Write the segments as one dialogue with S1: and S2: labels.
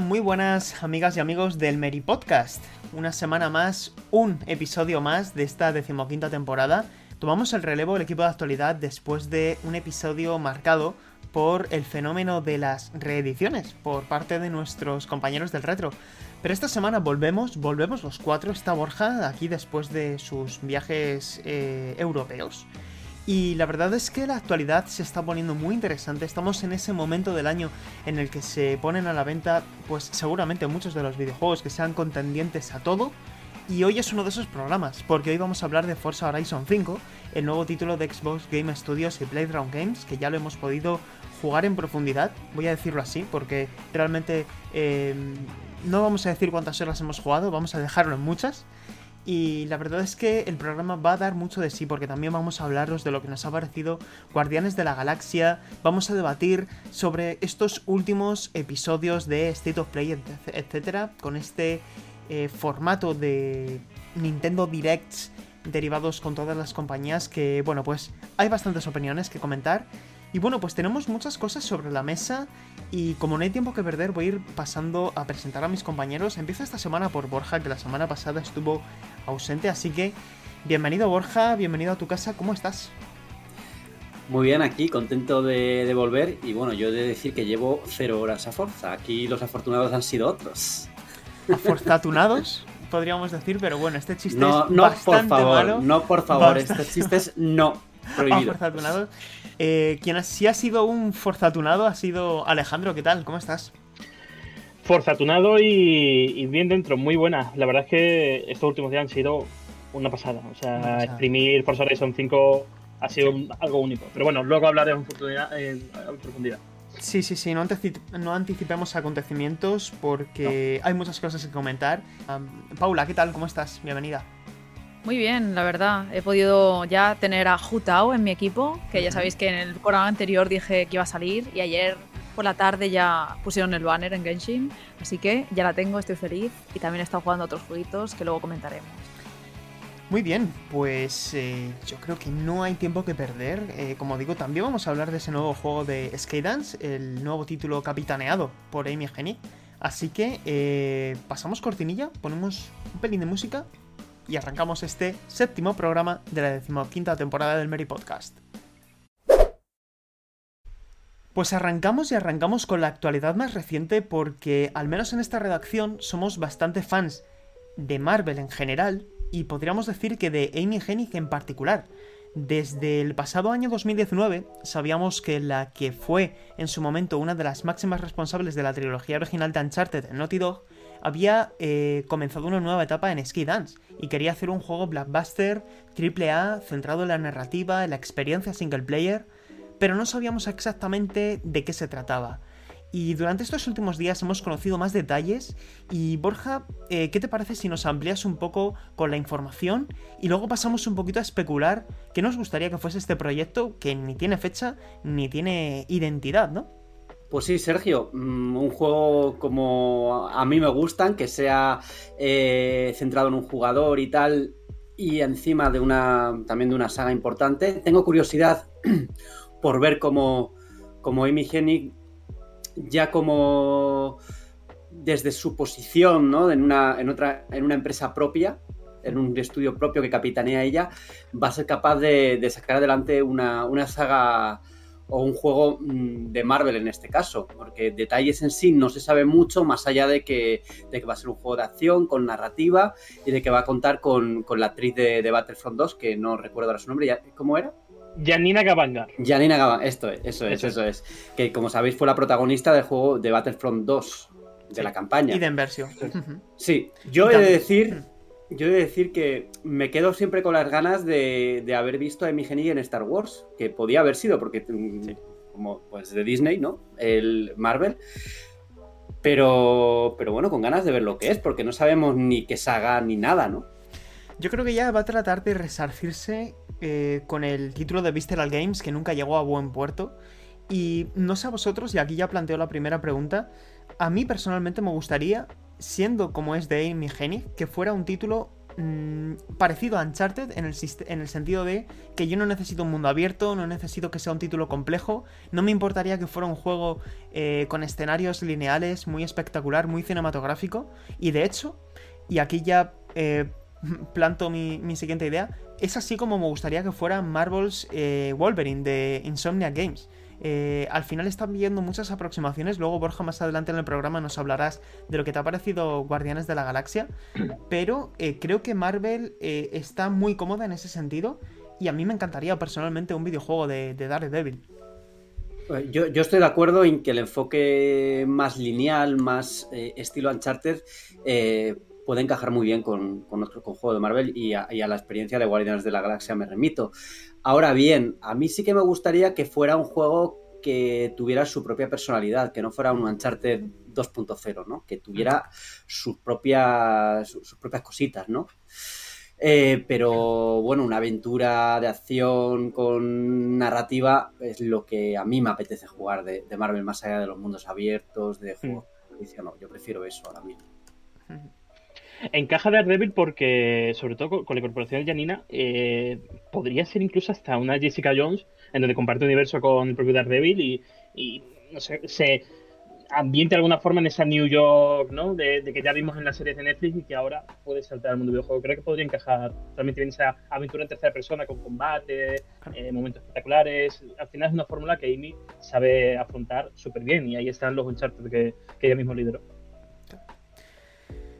S1: Muy buenas amigas y amigos del Meri Podcast. Una semana más, un episodio más de esta decimoquinta temporada. Tomamos el relevo del equipo de actualidad después de un episodio marcado por el fenómeno de las reediciones por parte de nuestros compañeros del retro. Pero esta semana volvemos, volvemos los cuatro. Está Borja aquí después de sus viajes eh, europeos. Y la verdad es que la actualidad se está poniendo muy interesante. Estamos en ese momento del año en el que se ponen a la venta, pues seguramente muchos de los videojuegos que sean contendientes a todo. Y hoy es uno de esos programas, porque hoy vamos a hablar de Forza Horizon 5, el nuevo título de Xbox Game Studios y Playground Games, que ya lo hemos podido jugar en profundidad, voy a decirlo así, porque realmente eh, no vamos a decir cuántas horas hemos jugado, vamos a dejarlo en muchas. Y la verdad es que el programa va a dar mucho de sí porque también vamos a hablaros de lo que nos ha parecido Guardianes de la Galaxia, vamos a debatir sobre estos últimos episodios de State of Play, etcétera, con este eh, formato de Nintendo Directs derivados con todas las compañías que, bueno, pues hay bastantes opiniones que comentar. Y bueno, pues tenemos muchas cosas sobre la mesa y como no hay tiempo que perder voy a ir pasando a presentar a mis compañeros. Empiezo esta semana por Borja, que la semana pasada estuvo ausente, así que bienvenido Borja, bienvenido a tu casa, ¿cómo estás?
S2: Muy bien, aquí contento de, volver y bueno, yo he de decir que llevo cero horas a Forza, aquí los afortunados han sido otros.
S1: ¿Afortunados? podríamos decir, pero bueno, este chiste
S2: no,
S1: es
S2: no,
S1: bastante
S2: por favor,
S1: malo.
S2: No, por favor, este chiste es no, prohibido.
S1: Afortunados. Eh, quien sí ha sido un forzatunado ha sido Alejandro, ¿qué tal? ¿Cómo estás?
S3: Forzatunado y, y, bien dentro, muy buena. La verdad es que estos últimos días han sido una pasada. O sea,
S1: pasada.
S3: exprimir Forza Horizon 5 ha sido un- algo único. Pero bueno, luego hablaré en profundidad. En, en profundidad.
S1: Sí, sí, sí, no, anticipemos acontecimientos porque hay muchas cosas que comentar. Paula, ¿qué tal? ¿Cómo estás? Bienvenida.
S4: Muy bien, la verdad. He podido ya tener a Jutao en mi equipo, que ya sabéis que en el programa anterior dije que iba a salir y ayer por la tarde ya pusieron el banner en Genshin, así que ya la tengo, estoy feliz y también he estado jugando otros jueguitos que luego comentaremos.
S1: Muy bien, pues eh, yo creo que no hay tiempo que perder. Eh, como digo, también vamos a hablar de ese nuevo juego de Skydance, el nuevo título capitaneado por Amy Hennig. Así que eh, pasamos cortinilla, ponemos un pelín de música y arrancamos este séptimo programa de la decimoquinta temporada del Mary Podcast. Pues arrancamos y arrancamos con la actualidad más reciente porque, al menos en esta redacción, somos bastante fans de Marvel en general y podríamos decir que de Amy Hennig en particular. Desde el pasado año 2019 sabíamos que la que fue en su momento una de las máximas responsables de la trilogía original de Uncharted en Naughty Dog había eh, comenzado una nueva etapa en Ski Dance y quería hacer un juego blockbuster AAA centrado en la narrativa, en la experiencia single player, pero no sabíamos exactamente de qué se trataba. Y durante estos últimos días hemos conocido más detalles y Borja, eh, ¿qué te parece si nos amplías un poco con la información y luego pasamos un poquito a especular qué nos gustaría que fuese este proyecto que ni tiene fecha ni tiene identidad, ¿no?
S2: Pues sí, Sergio, mm, un juego como a mí me gustan, que sea eh, centrado en un jugador y tal, y encima de una también de una saga importante. Tengo curiosidad por ver cómo, cómo Amy ya como desde su posición ¿no? en, una, en, otra, en una empresa propia, en un estudio propio que capitanea ella, va a ser capaz de, de sacar adelante una, una saga o un juego mm, de Marvel en este caso, porque detalles en sí no se sabe mucho, más allá de que, de que va a ser un juego de acción con narrativa y de que va a contar con, con la actriz de, de, Battlefront 2, que no recuerdo ahora su nombre, ¿ya- ¿cómo era?
S3: Janina Gavangar.
S2: Janina Gava, esto es, eso es,
S3: Eso es.
S2: eso es. Que como sabéis fue la protagonista del juego de Battlefront 2, de
S1: Sí,
S2: la campaña.
S1: Y de Inversión.
S2: Sí, yo he de decir yo he de decir que me quedo siempre con las ganas de, de haber visto a Emigeni en Star Wars, que podía haber sido, porque mm, como pues de Disney, ¿no? El Marvel. Pero, pero bueno, con ganas de ver lo que es, porque no sabemos ni qué saga ni nada, ¿no?
S1: Yo creo que ya va a tratar de resarcirse eh, con el título de Visceral Games, que nunca llegó a buen puerto. Y no sé a vosotros, y aquí ya planteo la primera pregunta. A mí personalmente me gustaría, siendo como es de Amy Hennig, que fuera un título mmm, parecido a Uncharted en el, en el, sentido de que yo no necesito un mundo abierto, no necesito que sea un título complejo, no me importaría que fuera un juego eh, con escenarios lineales, muy espectacular, muy cinematográfico, y de hecho, y aquí ya eh, planto mi, mi, siguiente idea, es así como me gustaría que fuera Marvel's eh, Wolverine de Insomnia Games. Eh, al final están viendo muchas aproximaciones. Luego, Borja, más adelante en el programa nos hablarás de lo que te ha parecido Guardianes de la Galaxia. Pero eh, creo que Marvel eh, está muy cómoda en ese sentido. Y a mí me encantaría personalmente un videojuego de, de Daredevil.
S2: Yo, yo, estoy de acuerdo en que el enfoque más lineal, más estilo Uncharted, puede encajar muy bien con, con juego de Marvel y a, y a, la experiencia de Guardianes de la Galaxia me remito. Ahora bien, a mí sí que me gustaría que fuera un juego que tuviera su propia personalidad, que no fuera un Uncharted 2.0, ¿no? Que tuviera sus propias, sus, propias cositas, ¿no? Eh, pero bueno, una aventura de acción con narrativa es lo que a mí me apetece jugar de, de Marvel, más allá de los mundos abiertos, de juegos. Mm. No, yo prefiero eso ahora mismo.
S3: Encaja Daredevil porque, sobre todo con, con la incorporación de Janina, eh, podría ser incluso hasta una Jessica Jones, en donde comparte universo con el propio Daredevil y, y no sé, se ambiente de alguna forma en esa New York, ¿no? De, de, que ya vimos en las series de Netflix y que ahora puede saltar al mundo del videojuego. Creo que podría encajar realmente bien esa aventura en tercera persona con combate, eh, momentos espectaculares. Al final es una fórmula que Amy sabe afrontar súper bien y ahí están los Uncharted que, que ella mismo lideró.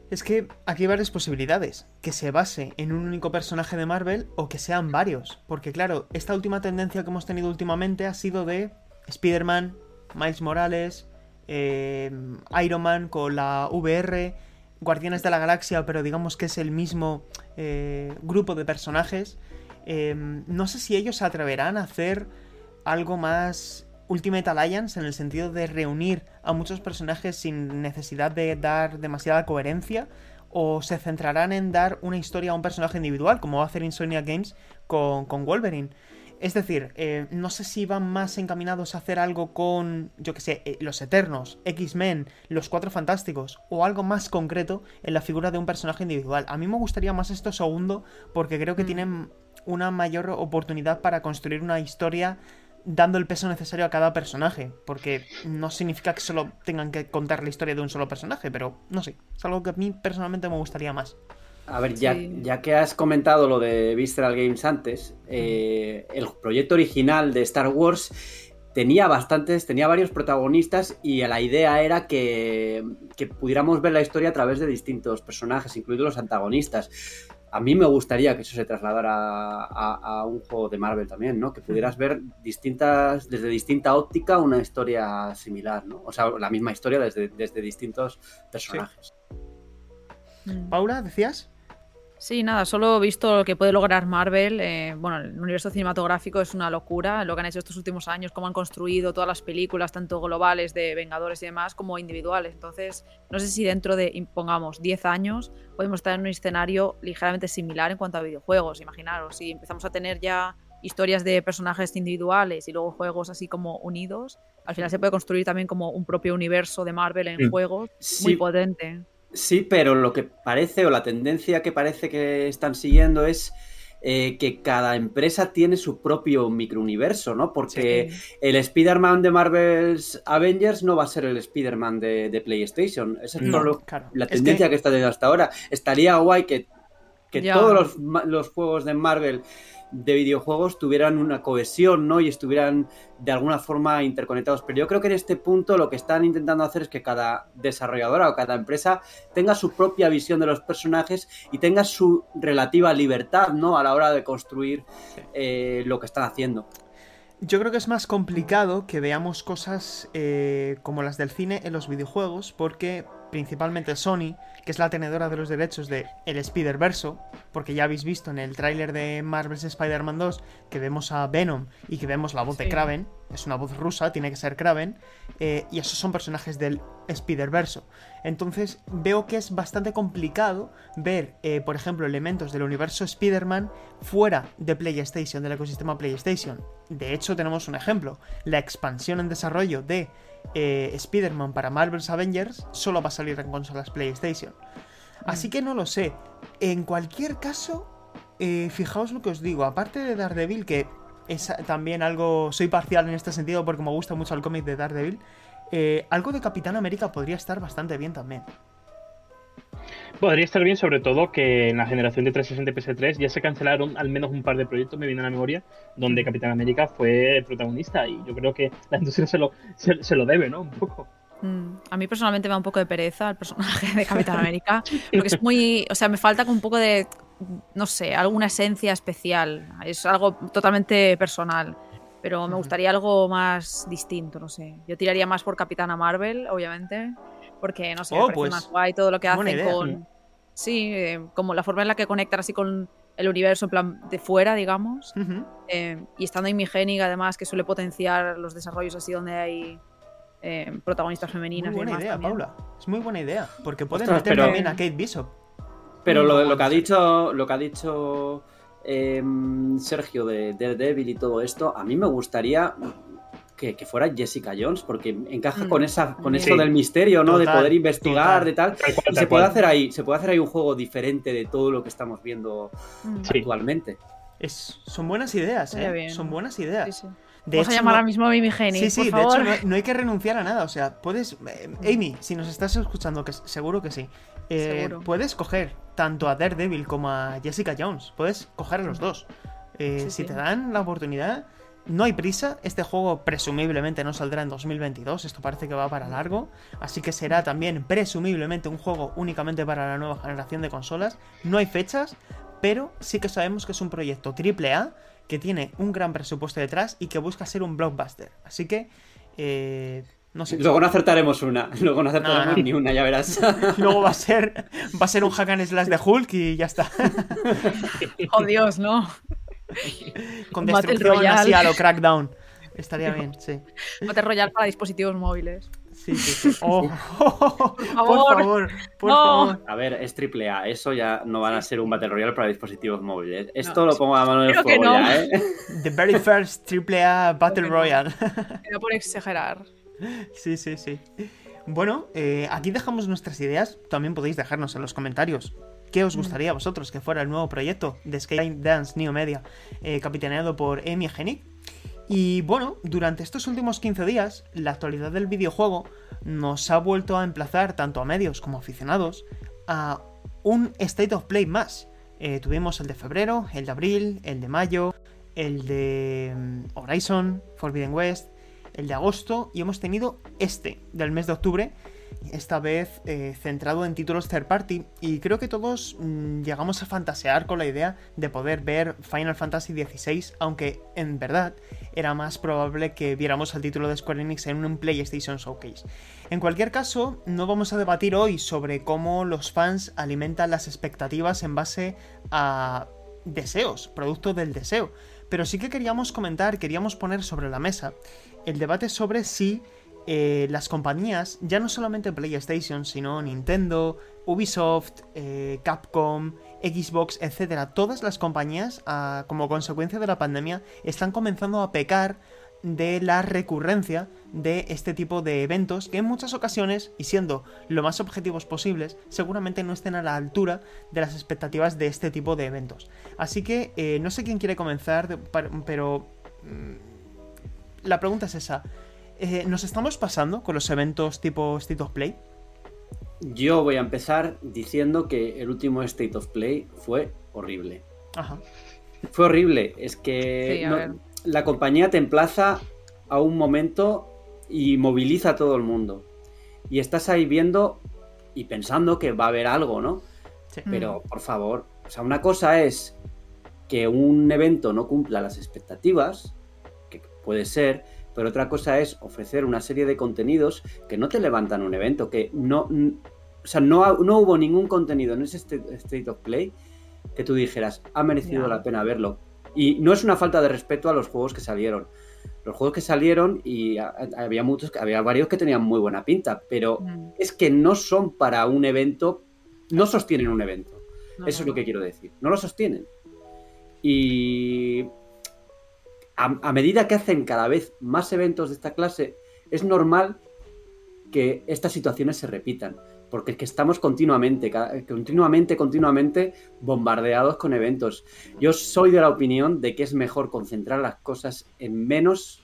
S1: Es que aquí hay varias posibilidades. Que se base en un único personaje de Marvel o que sean varios. Porque claro, esta última tendencia que hemos tenido últimamente ha sido de Spider-Man, Miles Morales, eh, Iron Man con la VR, Guardianes de la Galaxia, pero digamos que es el mismo eh, grupo de personajes. Eh, no sé si ellos se atreverán a hacer algo más Ultimate Alliance en el sentido de reunir a muchos personajes sin necesidad de dar demasiada coherencia o se centrarán en dar una historia a un personaje individual como va a hacer Insomnia Games con, con Wolverine. Es decir, eh, no sé si van más encaminados a hacer algo con, yo que sé, eh, los Eternos, X-Men, los Cuatro Fantásticos, o algo más concreto en la figura de un personaje individual. A mí me gustaría más esto segundo, porque creo que mm. tienen una mayor oportunidad para construir una historia dando el peso necesario a cada personaje, porque no significa que solo tengan que contar la historia de un solo personaje, pero no sé, es algo que a mí personalmente me gustaría más.
S2: A ver, ya, sí. ya, que has comentado lo de Visceral Games antes, eh, el proyecto original de Star Wars tenía bastantes, tenía varios protagonistas y la idea era que, que, pudiéramos ver la historia a través de distintos personajes, incluidos los antagonistas. A mí me gustaría que eso se trasladara a, a, a un juego de Marvel también, ¿no? Que pudieras ver distintas, desde distinta óptica una historia similar, ¿no? O sea, la misma historia desde, desde distintos personajes.
S1: Sí. Paula, ¿decías?
S4: Sí, nada, solo he visto lo que puede lograr Marvel. Eh, bueno, el universo cinematográfico es una locura, lo que han hecho estos últimos años, cómo han construido todas las películas, tanto globales de Vengadores y demás, como individuales. Entonces, no sé si dentro de, pongamos, 10 años, podemos estar en un escenario ligeramente similar en cuanto a videojuegos. Imaginaros, si empezamos a tener ya historias de personajes individuales y luego juegos así como unidos, al final se puede construir también como un propio universo de Marvel en sí. juegos
S2: sí.
S4: muy potente.
S2: Sí, pero lo que parece o la tendencia que parece que están siguiendo es eh, que cada empresa tiene su propio microuniverso, ¿no? Porque sí. el Spider-Man de Marvel's Avengers no va a ser el Spider-Man de, de, PlayStation. Esa es no, lo, claro. la tendencia es que... que... está teniendo hasta ahora. Estaría guay que, que todos los, los juegos de Marvel de videojuegos tuvieran una cohesión, ¿no? Y estuvieran de alguna forma interconectados. Pero yo creo que en este punto lo que están intentando hacer es que cada desarrolladora o cada empresa tenga su propia visión de los personajes y tenga su relativa libertad, ¿no? A la hora de construir eh, lo que están haciendo.
S1: Yo creo que es más complicado que veamos cosas eh, como las del cine en los videojuegos porque principalmente Sony, que es la tenedora de los derechos de el Spider-Verso, porque ya habéis visto en el tráiler de Marvel's Spider-Man 2 que vemos a Venom y que vemos la voz de. Kraven, es una voz rusa, tiene que ser Kraven, eh, y esos son personajes del Spider-Verso. Entonces veo que es bastante complicado ver, eh, por ejemplo, elementos del universo Spider-Man fuera de PlayStation, del ecosistema PlayStation. De hecho, tenemos un ejemplo, la expansión en desarrollo de eh, Spider-Man para Marvel's Avengers solo va a salir en consolas PlayStation. Así que no lo sé. En cualquier caso, eh, fijaos lo que os digo. Aparte de Daredevil, que es también algo. Soy parcial en este sentido porque me gusta mucho el cómic de Daredevil. eh, algo de Capitán América podría estar bastante bien también.
S3: Podría estar bien, sobre todo que en la generación de 360 y PS3 ya se cancelaron al menos un par de proyectos, me viene a la memoria, donde Capitán América fue el protagonista y yo creo que la industria se lo, se, se lo debe, ¿no? Un poco.
S4: Mm, A mí personalmente me da un poco de pereza el personaje de Capitán América, porque es muy, o sea, me falta con un poco de, no sé, alguna esencia especial. Es algo totalmente personal, pero me gustaría algo más distinto, no sé. Yo tiraría más por Capitana Marvel, obviamente, porque no sé, me
S1: Oh,
S4: parece
S1: pues,
S4: más guay todo lo que hacen
S1: idea.
S4: con, sí, eh, como la forma en la que conectan así con el universo en plan de fuera, digamos.
S1: Ujú.
S4: Eh, y estando además, que suele potenciar los desarrollos así donde hay eh, protagonistas femeninas.
S1: Muy
S4: y
S1: buena
S4: demás
S1: idea,
S4: también.
S1: Paula. Es muy buena idea. Porque pueden
S2: Ostras,
S1: meter
S2: pero-
S1: también a Kate Bishop.
S2: Pero
S1: Mm,
S2: lo, que ha dicho, lo que ha dicho em, Sergio de Daredevil y todo esto, a mí me gustaría que, que fuera Jessica Jones, porque encaja
S4: Mm,
S2: con esa, con
S4: sí.
S2: eso del misterio, ¿no? de poder investigar,
S1: total.
S2: de tal.
S3: Tal cual,
S2: Y
S3: tal
S2: se puede hacer ahí, se puede hacer ahí un juego diferente de todo lo que estamos viendo
S4: Mm,
S3: Sí.
S2: actualmente.
S1: Es, son buenas ideas, ¿eh?
S4: bien.
S1: Son buenas ideas.
S4: sí, sí.
S1: De
S4: Vamos a llamar ahora mismo a Amy Hennig,
S1: Sí, sí,
S4: por
S1: de
S4: favor.
S1: hecho no, no hay que renunciar a nada. O sea, puedes. eh, Amy, si nos estás escuchando, que seguro que sí. eh,
S4: Seguro.
S1: puedes coger tanto a Daredevil como a Jessica Jones. Puedes coger a los dos. Eh,
S4: Sí,
S1: si
S4: sí.
S1: te dan la oportunidad, no hay prisa. Este juego presumiblemente no saldrá en 2022. Esto parece que va para largo. Así que será también presumiblemente un juego únicamente para la nueva generación de consolas. No hay fechas, pero sí que sabemos que es un proyecto AAA que tiene un gran presupuesto detrás y que busca ser un blockbuster. Así que, eh, no sé.
S2: Luego no acertaremos una, luego no acertaremos
S1: No, no.
S2: ni una, ya verás.
S1: Luego va a ser va a ser un hack and slash de Hulk y ya está.
S4: Oh, Dios, no.
S1: Con
S4: Battle
S1: destrucción
S4: Royale.
S1: así a lo crackdown. Estaría bien, sí.
S4: Battle Royale para dispositivos móviles.
S1: Sí, sí, sí. Oh, por
S4: favor.
S1: favor, por
S4: No.
S1: favor.
S2: A ver, es triple A, eso ya no van a ser un Battle Royale para dispositivos móviles. Esto
S4: No,
S2: lo pongo a mano del
S4: creo que
S2: fuego
S4: no.
S2: ya, ¿eh?
S1: The very first AAA Battle
S4: Creo que no.
S1: Royale.
S4: Era por exagerar.
S1: Sí, sí, sí. Bueno, eh, aquí dejamos nuestras ideas. También podéis dejarnos en los comentarios qué os gustaría a vosotros que fuera el nuevo proyecto de Skyline Dance New Media, eh, capitaneado por Amy Hennig. Y bueno, durante estos últimos 15 días, la actualidad del videojuego nos ha vuelto a emplazar tanto a medios como aficionados a un State of Play más. Eh, tuvimos el de febrero, el de abril, el de mayo, el de mm, Horizon, Forbidden West, el de agosto y hemos tenido este del mes de octubre, esta vez eh, centrado en títulos third party y creo que todos mm, llegamos a fantasear con la idea de poder ver Final Fantasy XVI, aunque en verdad era más probable que viéramos el título de Square Enix en un PlayStation Showcase. En cualquier caso, no vamos a debatir hoy sobre cómo los fans alimentan las expectativas en base a deseos, producto del deseo. Pero sí que queríamos comentar, queríamos poner sobre la mesa el debate sobre si eh, las compañías, ya no solamente PlayStation, sino Nintendo, Ubisoft, eh, Capcom, Xbox, etcétera, todas las compañías, ah, como consecuencia de la pandemia, están comenzando a pecar de la recurrencia de este tipo de eventos que en muchas ocasiones, y siendo lo más objetivos posibles, seguramente no estén a la altura de las expectativas de este tipo de eventos. Así que eh, no sé quién quiere comenzar, pero mm, la pregunta es esa. Eh, ¿Nos estamos pasando con los eventos tipo State of Play?
S2: Yo voy a empezar diciendo que el último State of Play fue horrible.
S1: Ajá.
S2: Fue horrible. Es que
S4: Sí,
S2: no- la compañía te emplaza a un momento y moviliza a todo el mundo. Y estás ahí viendo y pensando que va a haber algo, ¿no?
S1: Sí.
S2: Pero, por favor, o sea, una cosa es que un evento no cumpla las expectativas, que puede ser, pero otra cosa es ofrecer una serie de contenidos que no te levantan un evento, que no, n- sea, no, no hubo ningún contenido en ese State of Play que tú dijeras, ha merecido la pena verlo. Y no es una falta de respeto a los juegos que salieron. Los juegos que salieron y había muchos, había varios que tenían muy buena pinta, pero mm. es que no son para un evento, no sostienen un evento. Eso es lo que quiero decir. No lo sostienen. Y a, medida que hacen cada vez más eventos de esta clase, es normal que estas situaciones se repitan. Porque es que estamos continuamente, continuamente, continuamente bombardeados con eventos. Yo soy de la opinión de que es mejor concentrar las cosas en menos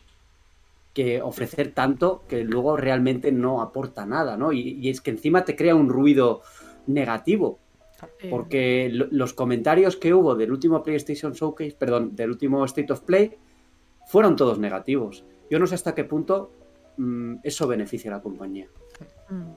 S2: que ofrecer tanto que luego realmente no aporta nada, ¿no? y es que encima te crea un ruido negativo. Porque los comentarios que hubo del último PlayStation Showcase, perdón, del último State of Play, fueron todos negativos. Yo no sé hasta qué punto mm, eso beneficia a la compañía.
S4: Mm.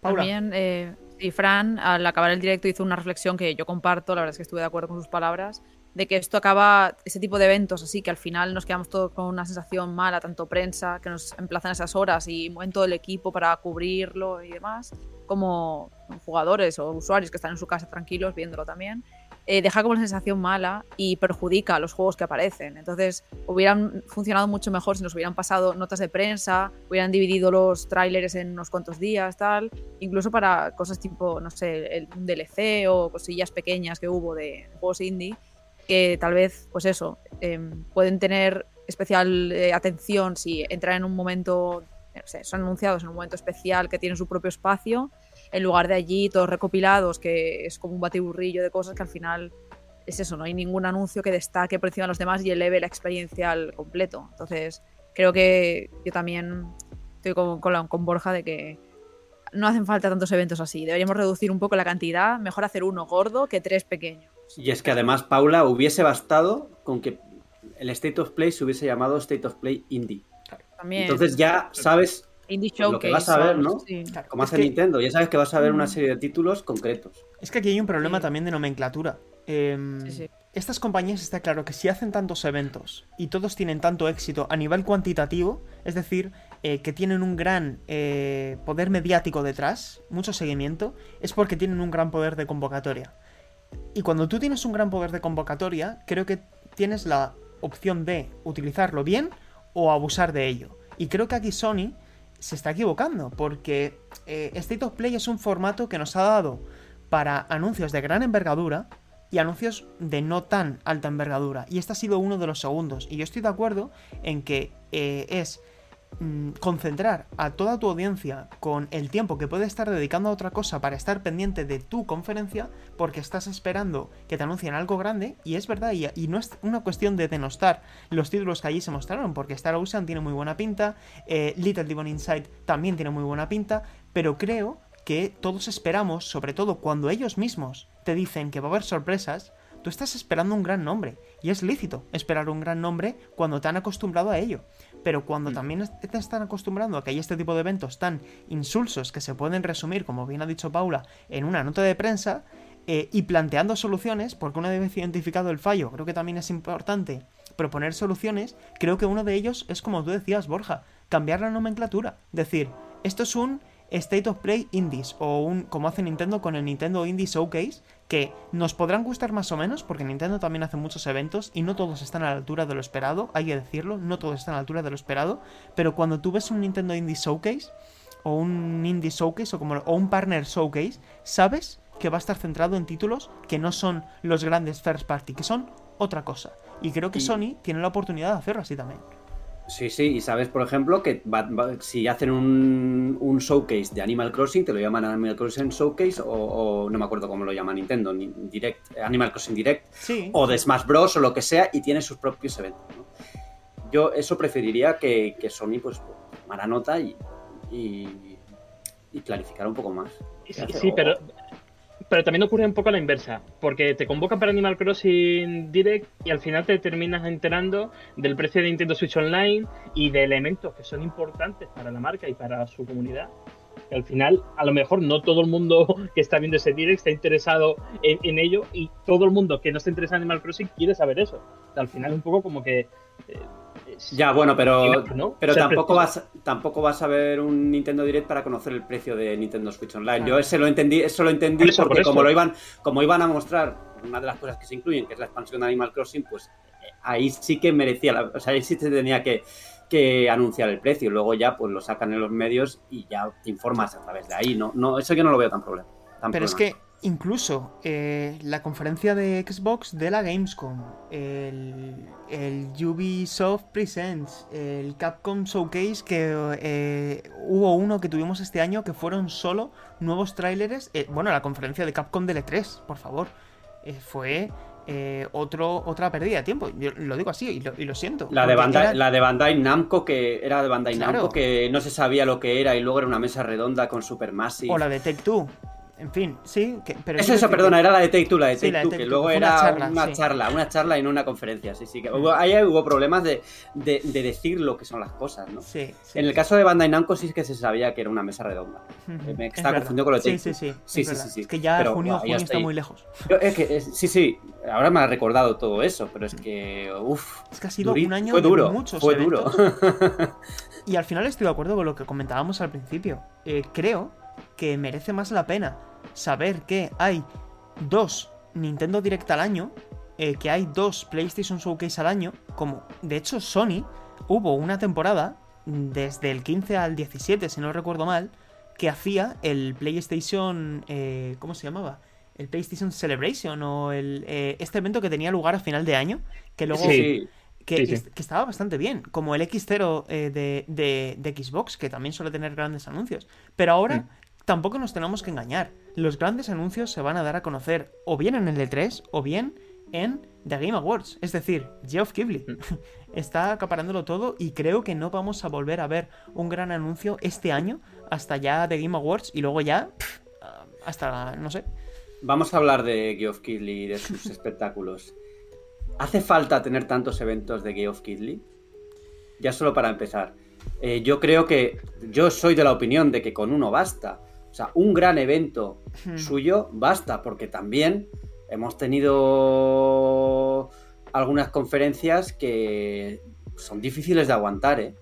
S4: También, eh, y Fran, al acabar el directo, hizo una reflexión que yo comparto, la verdad es que estuve de acuerdo con sus palabras, de que esto acaba, ese tipo de eventos así, que al final nos quedamos todos con una sensación mala, tanto prensa, que nos emplazan esas horas y mueven todo el equipo para cubrirlo y demás, como jugadores o usuarios que están en su casa tranquilos viéndolo también, eh, deja como una sensación mala y perjudica a los juegos que aparecen. Entonces, hubieran funcionado mucho mejor si nos hubieran pasado notas de prensa, hubieran dividido los trailers en unos cuantos días, tal, incluso para cosas tipo, no sé, el DLC o cosillas pequeñas que hubo de juegos indie, que tal vez, pues eso, em, pueden tener especial eh, atención si entran en un momento, son anunciados en un momento especial que tienen su propio espacio en lugar de allí todos recopilados, que es como un batiburrillo de cosas que al final es eso, no hay ningún anuncio que destaque por encima de los demás y eleve la experiencia al completo. Entonces, creo que yo también estoy con, con, Borja de que no hacen falta tantos eventos así. Deberíamos reducir un poco la cantidad, mejor hacer uno gordo que tres pequeños.
S2: Y es que además, Paula, hubiese bastado con que el State of Play se hubiese llamado State of Play Indie. También. Entonces ya sabes
S4: Indie Showcase.
S2: Lo que vas a ver, ¿no? Como hace Nintendo, ya sabes que vas a ver una mm. serie de títulos concretos.
S1: Es que aquí hay un problema también de nomenclatura. Em, estas compañías está claro que si hacen tantos eventos y todos tienen tanto éxito a nivel cuantitativo, es decir, eh, que tienen un gran eh, poder mediático detrás, mucho seguimiento, es porque tienen un gran poder de convocatoria. Y cuando tú tienes un gran poder de convocatoria, creo que tienes la opción de utilizarlo bien o abusar de ello. Y creo que aquí Sony se está equivocando, porque eh, State of Play es un formato que nos ha dado para anuncios de gran envergadura y anuncios de no tan alta envergadura. Y este ha sido uno de los segundos. Y yo estoy de acuerdo en que eh, es Mm, concentrar a toda tu audiencia con el tiempo que puedes estar dedicando a otra cosa para estar pendiente de tu conferencia porque estás esperando que te anuncien algo grande y es verdad y, no es una cuestión de denostar los títulos que allí se mostraron porque Star Ocean tiene muy buena pinta, eh, Little Demon Inside también tiene muy buena pinta, pero creo que todos esperamos, sobre todo cuando ellos mismos te dicen que va a haber sorpresas, tú estás esperando un gran nombre y es lícito esperar un gran nombre cuando te han acostumbrado a ello pero cuando mm. también te están acostumbrando a que hay este tipo de eventos tan insulsos que se pueden resumir, como bien ha dicho Paula, en una nota de prensa, eh, y planteando soluciones, porque una vez identificado el fallo, creo que también es importante proponer soluciones, creo que uno de ellos es como tú decías, Borja, cambiar la nomenclatura. Decir, esto es un State of Play Indies o un como hace Nintendo con el Nintendo Indie Showcase que nos podrán gustar más o menos porque Nintendo también hace muchos eventos y no todos están a la altura de lo esperado, hay que decirlo, no todos están a la altura de lo esperado, pero cuando tú ves un Nintendo Indie Showcase o un Indie Showcase o como o un Partner Showcase, sabes que va a estar centrado en títulos que no son los grandes first party, que son otra cosa. Y creo que Sony tiene la oportunidad de hacerlo así también.
S2: Sí, sí, y sabes, por ejemplo, que si hacen un, un, showcase de Animal Crossing, te lo llaman Animal Crossing Showcase, o, no me acuerdo cómo lo llama Nintendo, Direct, Animal Crossing Direct, o de Smash Bros. o lo que sea, y tiene sus propios eventos. Yo eso preferiría que, que Sony pues tomara nota y, y, y clarificara un poco más.
S3: Sí, sí pero pero también ocurre un poco a la inversa, porque te convocan para Animal Crossing Direct y al final te terminas enterando del precio de Nintendo Switch Online y de elementos que son importantes para la marca y para su comunidad. al final, a lo mejor no todo el mundo que está viendo ese Direct está interesado en, ello y todo el mundo que no está interesado en Animal Crossing quiere saber eso. al final, un poco como que eh,
S2: Ya, bueno, pero,
S3: ¿no?
S2: pero tampoco, vas, tampoco vas a ver un Nintendo Direct para conocer el precio de Nintendo Switch Online. Yo ese lo entendí, eso lo entendí
S3: Por eso,
S2: porque
S3: por
S2: como lo iban, como iban a mostrar una de las cosas que se incluyen, que es la expansión de Animal Crossing, pues eh, ahí sí que merecía, la- o sea, ahí sí se tenía que, que anunciar el precio. Luego ya pues lo sacan en los medios y ya te informas a través de ahí. No, no, eso yo no lo veo tan problema. tan
S1: Pero es que incluso eh, la conferencia de Xbox de la Gamescom, el, el Ubisoft Presents, el Capcom Showcase, que eh, hubo uno que tuvimos este año que fueron solo nuevos tráileres. eh, bueno, la conferencia de Capcom del E3, por favor. eh, fue eh, otro, otra pérdida de tiempo. Yo lo digo así y lo, y lo siento.
S2: La de, Bandai,
S1: era-
S2: la de Bandai Namco, que era de Bandai
S1: Claro.
S2: Namco, que no se sabía lo que era y luego era una mesa redonda con Supermassive.
S1: O la de Take Two. En fin, sí. Que, pero
S2: Es eso, perdona, era la de Take Two, la de
S1: Sí,
S2: Take
S1: la de
S2: Two, que
S1: Two,
S2: luego
S1: fue una
S2: era
S1: charla,
S2: una
S1: sí.
S2: charla, una charla y no una conferencia, sí, sí. Que hubo- ahí hubo problemas de, de- de decir lo que son las cosas, ¿no?
S1: Sí, sí.
S2: En el caso de Bandai Namco sí que se sabía que era una mesa redonda.
S1: Ujú,
S2: me
S1: es
S2: estaba confundiendo con lo de
S1: Sí,
S2: Take
S1: sí, sí.
S2: Sí,
S1: es
S2: sí, sí.
S1: Es que ya
S2: Pero,
S1: junio,
S2: ya
S1: junio está muy lejos.
S2: Es que, es- sí, sí, ahora me ha recordado todo eso, pero es que, uff,
S1: Es que ha sido un año
S2: fue
S1: de
S2: duro,
S1: muchos
S2: fue
S1: eventos.
S2: duro.
S1: Y al final estoy de acuerdo con lo que comentábamos al principio. Eh, creo que merece más la pena saber que hay dos Nintendo Direct al año, eh, que hay dos PlayStation Showcase al año, como de hecho Sony hubo una temporada desde el 15 al 17, si no recuerdo mal, que hacía el PlayStation, eh, ¿cómo se llamaba? El PlayStation Celebration o el, eh, este evento que tenía lugar a final de año, que luego
S2: Sí,
S1: que,
S3: Sí, sí.
S1: es- que estaba bastante bien, como el X0 eh, de, de- de Xbox, que también suele tener grandes anuncios. Pero ahora
S3: Mm.
S1: Tampoco nos tenemos que engañar. Los grandes anuncios se van a dar a conocer o bien en el E3 o bien en The Game Awards. Es decir, Geoff Keighley
S3: Mm.
S1: está acaparándolo todo y creo que no vamos a volver a ver un gran anuncio este año hasta ya The Game Awards y luego ya pff, hasta, no sé.
S2: Vamos a hablar de Geoff Keighley y de sus espectáculos. ¿Hace falta tener tantos eventos de Geoff Keighley? Ya solo para empezar. Eh, yo creo que. Yo soy de la opinión de que con uno basta. O sea, un gran evento
S1: Hmm.
S2: suyo basta, porque también hemos tenido algunas conferencias que son difíciles de aguantar, ¿eh?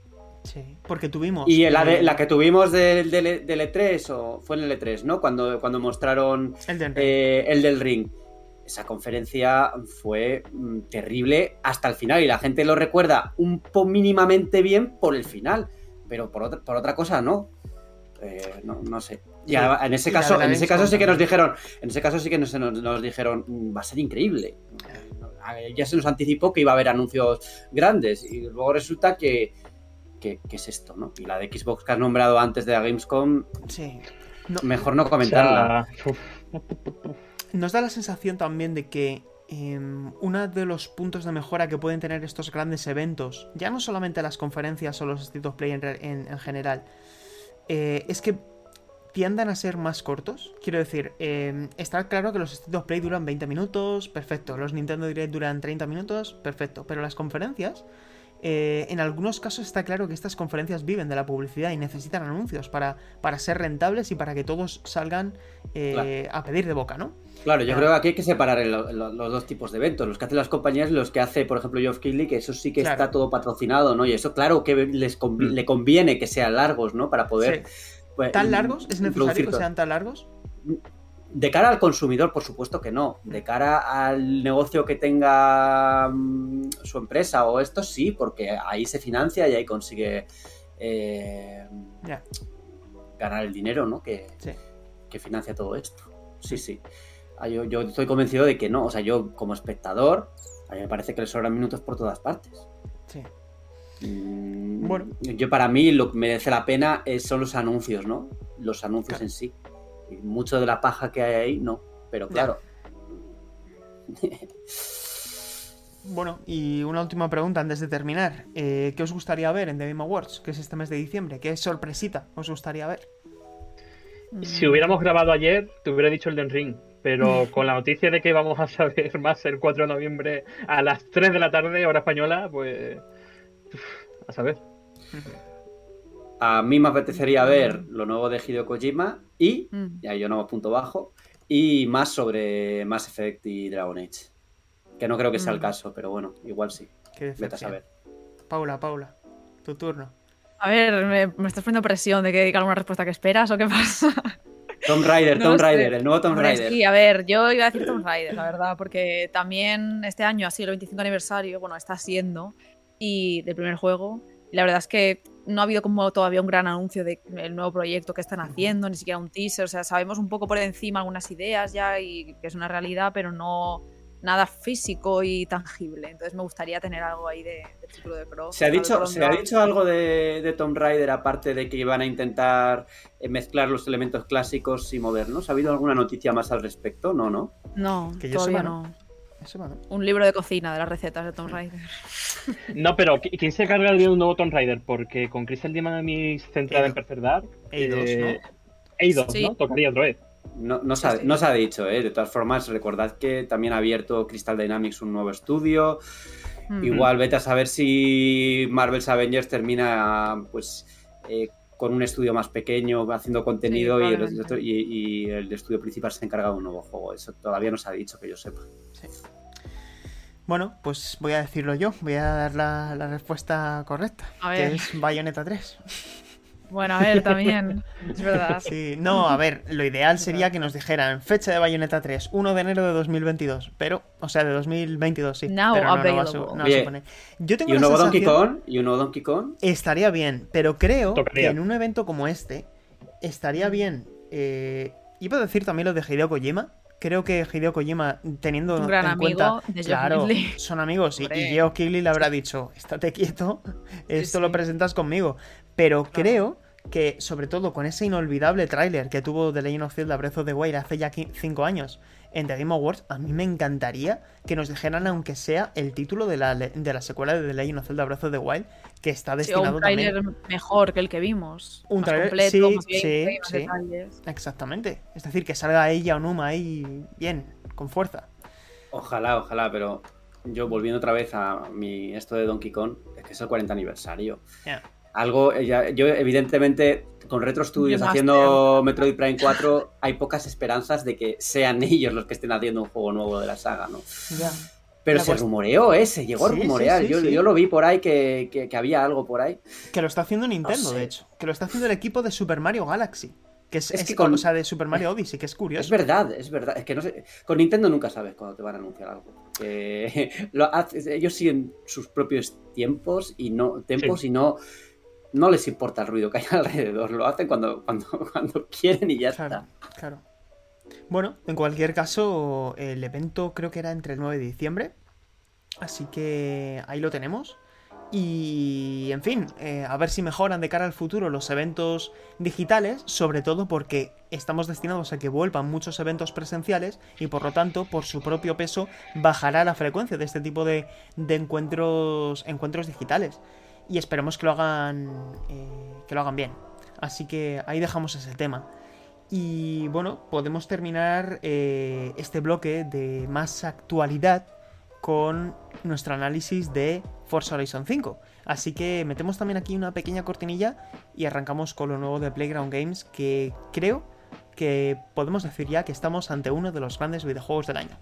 S1: Sí, porque tuvimos...
S2: Y la, de-
S1: eh,
S2: la que tuvimos del, del, del E3, o fue en el E3, ¿no? Cuando, cuando mostraron eh, el del ring. Esa conferencia fue mm, terrible hasta el final y la gente lo recuerda un poco mínimamente bien por el final, pero por otra, por otra cosa no. Eh, no, no sé. Y a- en ese caso, en ese caso sí que nos dijeron, en ese caso sí que nos, nos- nos dijeron, "Mm, va a ser increíble. Eh, Ya se nos anticipó que iba a haber anuncios grandes y luego resulta que, que, que es esto, ¿no? Y la de Xbox que has nombrado antes de la Gamescom,
S1: Sí. No-
S2: mejor no
S3: O
S2: comentarla.
S3: sea,
S1: Nos da la sensación también de que em, uno de los puntos de mejora que pueden tener estos grandes eventos, ya no solamente las conferencias o los State of Play en, re- en- en general, eh, es que tiendan a ser más cortos. Quiero decir, em, está claro que los State of Play duran 20 minutos, perfecto. Los Nintendo Direct duran 30 minutos, perfecto. Pero las conferencias, eh, en algunos casos está claro que estas conferencias viven de la publicidad y necesitan anuncios para, para ser rentables y para que todos salgan eh, a pedir de boca, ¿no?
S2: Claro, yo creo que aquí hay que separar el- los dos tipos de eventos, los que hacen las compañías y los que hace, por ejemplo, Geoff Keighley, que eso sí que
S1: Claro.
S2: está todo patrocinado, ¿no? Y eso, claro, que les
S3: Mm.
S2: le conviene que sean largos, ¿no? Para poder...
S1: Sí.
S2: Pues,
S1: ¿Tan
S2: in-
S1: largos? ¿Es necesario que sean tan largos?
S2: De cara al consumidor, por supuesto que no. De cara al negocio que tenga mm, su empresa o esto, sí, porque ahí se financia y ahí consigue eh, ganar el dinero, ¿no? Que,
S1: sí.
S2: que financia todo esto. Sí, sí. Ah, Yo, yo estoy convencido de que no. O sea, yo como espectador, a mí me parece que le sobran minutos por todas partes.
S1: Bueno.
S2: Yo para mí lo que merece la pena es- son los anuncios, ¿no? Los anuncios
S1: Claro.
S2: en sí. Y mucho de la paja que hay ahí, no. Pero claro.
S1: Bueno, y una última pregunta antes de terminar. Eh, ¿Qué os gustaría ver en The Game Awards, que es este mes de diciembre? ¿Qué sorpresita os gustaría ver?
S3: Si hubiéramos grabado ayer, te hubiera dicho el Den Ring. Pero con la noticia de que vamos a saber más el 4 de noviembre a las 3 de la tarde, hora española, pues. A saber.
S2: A mí me apetecería ver lo nuevo de Hideo Kojima y,
S4: Mm.
S2: ya yo no punto bajo, y más sobre Mass Effect y Dragon Age. Que no creo que sea el
S1: Mm.
S2: caso, pero bueno, igual sí. Vete a saber.
S1: Paula, Paula, tu turno.
S4: A ver, me, me estás poniendo presión de que diga alguna respuesta que esperas o qué pasa.
S2: Tomb Raider,
S4: No
S2: Tomb
S4: sé.
S2: Raider, el nuevo Tomb
S4: Hombre,
S2: Raider.
S4: Sí, a ver, yo iba a decir Tomb Raider, la verdad, porque también este año ha sido el 25 aniversario, bueno, está siendo, y del primer juego. Y la verdad es que no ha habido como todavía un gran anuncio del nuevo proyecto que están haciendo, ni siquiera un teaser. O sea, sabemos un poco por encima algunas ideas ya y que es una realidad, pero no nada físico y tangible. Entonces me gustaría tener algo ahí de, del círculo de Cross.
S2: ¿Se ha dicho, ¿se ha dicho algo de, de Tomb Raider aparte de que iban a intentar eh, mezclar los elementos clásicos y modernos? ¿Ha habido alguna noticia más al respecto? No, no.
S4: No,
S1: Que yo
S4: todavía
S1: sepa,
S4: no.
S1: no. Bueno.
S4: Un libro de cocina de las recetas de Tomb Raider.
S3: No, pero ¿qui- ¿quién se carga de un nuevo Tomb Raider? Porque con Crystal Dynamics centrada en
S1: Eidos.
S3: Dark.
S1: Eidos,
S3: eh, Eidos,
S4: Sí.
S3: ¿no? Tocaría otra vez.
S2: No, no, se, ha,
S4: Sí, sí.
S2: no se ha dicho, ¿eh? De todas formas, recordad que también ha abierto Crystal Dynamics un nuevo estudio.
S4: Mm.
S2: Igual, vete a saber si Marvel's Avengers termina, pues, eh, con un estudio más pequeño, haciendo contenido y, el, y- y el estudio principal se encarga de un nuevo juego. Eso todavía no se ha dicho, que yo sepa.
S1: Bueno, pues voy a decirlo yo. Voy a dar la, la respuesta correcta.
S4: A
S1: que es Bayonetta 3.
S4: Bueno, a ver, también. Es verdad.
S1: Sí, no, a ver, lo ideal sería que nos dijeran fecha de Bayonetta 3, 1 de enero de 2022, pero, o sea, de 2022, sí.
S4: Now
S1: pero no, no va a su- no va a
S2: Oye,
S1: suponer. Yo tengo
S2: Y un
S1: la
S2: nuevo Donkey
S1: sensación-
S2: Kong, y un nuevo Donkey Kong.
S1: Estaría bien, pero creo
S3: Tocaría.
S1: que en un evento como este estaría bien. eh, iba a decir también lo de Hideo Kojima. Creo que Hideo Kojima, teniendo
S4: Un gran
S1: en
S4: amigo
S1: cuenta,
S4: de
S1: claro, son amigos y, y Geoff Keighley le habrá dicho, estate quieto, esto
S4: sí.
S1: lo presentas conmigo. Pero creo que, sobre todo con ese inolvidable tráiler que tuvo The Legend of Zelda Breath of the Wild hace ya 5 años en The Game Awards, a mí me encantaría que nos dijeran, aunque sea el título de la, de la secuela de The Legend of Zelda Breath of the Wild, que está
S4: Sí,
S1: destinado
S4: un
S1: también
S4: tráiler mejor que el que vimos.
S1: Un
S4: más
S1: tráiler-
S4: completo,
S1: sí,
S4: más bien,
S1: sí,
S4: más
S1: sí. Exactamente. Es decir, que salga ella o Numa ahí bien, con fuerza.
S2: Ojalá, ojalá, pero yo volviendo otra vez a mi esto de Donkey Kong, es que es el 40 aniversario.
S1: Ya.
S2: Algo, eh, ya- yo evidentemente con Retro Studios haciendo Metroid Prime 4 hay pocas esperanzas de que sean ellos los que estén haciendo un juego nuevo de la saga, ¿no?
S1: Ya.
S2: Pero
S1: La
S2: se
S1: cuest-
S2: rumoreó, ¿eh? Se llegó a
S1: sí,
S2: rumorear.
S1: sí,
S2: yo,
S1: sí.
S2: yo lo vi por ahí que, que- que había algo por ahí.
S1: Que lo está haciendo Nintendo,
S2: sé.
S1: de hecho. Que lo está haciendo el equipo de Super Mario Galaxy. Que es,
S2: Es
S1: es
S2: que
S1: con... o sea, de Super Mario Odyssey, que es curioso.
S2: Es verdad, es verdad. Es que no sé. Con Nintendo nunca sabes cuándo te van a anunciar algo. porque lo hace- ellos siguen sus propios tiempos y no tiempos
S3: Sí.
S2: y no, no les importa el ruido que hay alrededor. Lo hacen cuando, cuando, cuando quieren y ya
S1: Claro,
S2: está.
S1: claro. Bueno, en cualquier caso, el evento creo que era entre el 9 de diciembre. Así que ahí lo tenemos. Y, en fin, eh, a ver si mejoran de cara al futuro los eventos digitales, sobre todo porque estamos destinados a que vuelvan muchos eventos presenciales y por lo tanto, por su propio peso, bajará la frecuencia de este tipo de, de encuentros, encuentros digitales. Y esperemos que lo hagan, eh, que lo hagan bien. Así que ahí dejamos ese tema. Y bueno, podemos terminar eh, este bloque de más actualidad con nuestro análisis de Forza Horizon 5. Así que metemos también aquí una pequeña cortinilla y arrancamos con lo nuevo de Playground Games, que creo que podemos decir ya que estamos ante uno de los grandes videojuegos del año.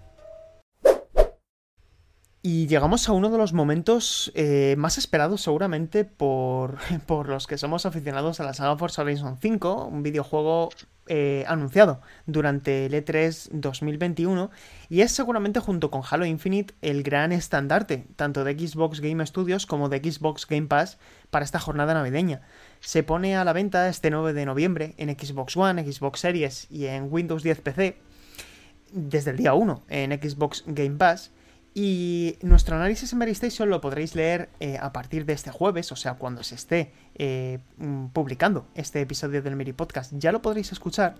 S1: Y llegamos a uno de los momentos eh, más esperados seguramente por, por los que somos aficionados a la saga Forza Horizon 5, un videojuego eh, anunciado durante el E3 2021 y es seguramente junto con Halo Infinite el gran estandarte tanto de Xbox Game Studios como de Xbox Game Pass para esta jornada navideña. Se pone a la venta este 9 de noviembre en Xbox One, Xbox Series y en Windows 10 PC desde el día 1 en Xbox Game Pass. Y nuestro análisis en Mary Station lo podréis leer eh, a partir de este jueves, o sea, cuando se esté eh, mm, publicando este episodio del Mary Podcast, ya lo podréis escuchar.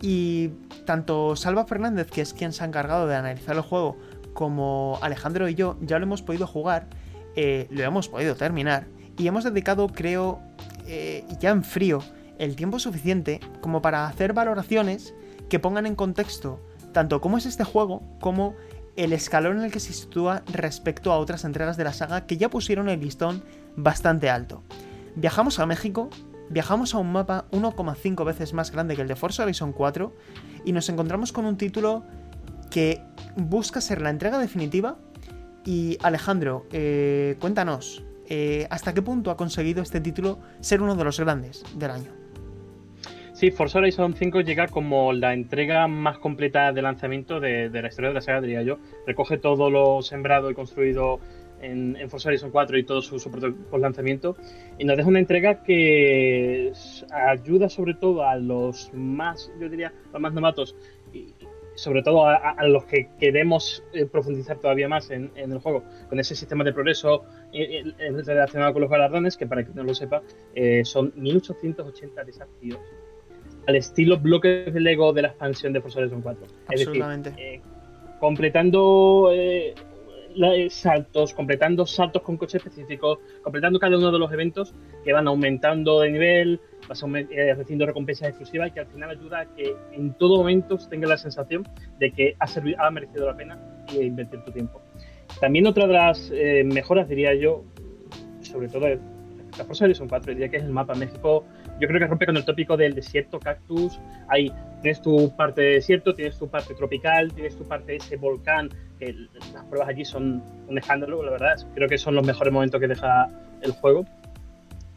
S1: Y tanto Salva Fernández, que es quien se ha encargado de analizar el juego, como Alejandro y yo ya lo hemos podido jugar, eh, lo hemos podido terminar y hemos dedicado, creo, ya en frío, el tiempo suficiente como para hacer valoraciones que pongan en contexto tanto cómo es este juego como el escalón en el que se sitúa respecto a otras entregas de la saga que ya pusieron el listón bastante alto. Viajamos a México, viajamos a un mapa 1,5 veces más grande que el de Forza Horizon 4 y nos encontramos con un título que busca ser la entrega definitiva. Y Alejandro, eh, cuéntanos, eh, ¿hasta qué punto ha conseguido este título ser uno de los grandes del año?
S3: Sí, Forza Horizon 5 llega como la entrega más completa de lanzamiento de, la historia de la saga, diría yo. Recoge todo lo sembrado y construido en, Forza Horizon 4 y todo su soporte por lanzamiento. Y nos deja una entrega que ayuda sobre todo a los más, yo diría, los más novatos y sobre todo a, los que queremos eh, profundizar todavía más en, el juego, con ese sistema de progreso eh, eh, relacionado con los galardones, que para quien no lo sepa, son 1880 desafíos al estilo bloques de Lego de la expansión de Forza Horizon 4. Es decir, completando eh, saltos, completando saltos con coches específicos, completando cada uno de los eventos que van aumentando de nivel, vas eh, recibiendo recompensas exclusivas y que al final ayuda a que en todo momento tenga la sensación de que ha, servido, ha merecido la pena invertir tu tiempo. También otra de las eh, mejoras, diría yo, sobre todo respecto a Forza Horizon 4, diría que es el mapa. México yo creo que rompe con el tópico del desierto, cactus. Ahí tienes tu parte de desierto, tienes tu parte tropical, tienes tu parte de ese volcán, que las pruebas allí son un escándalo, la verdad. Creo que son los mejores momentos que deja el juego.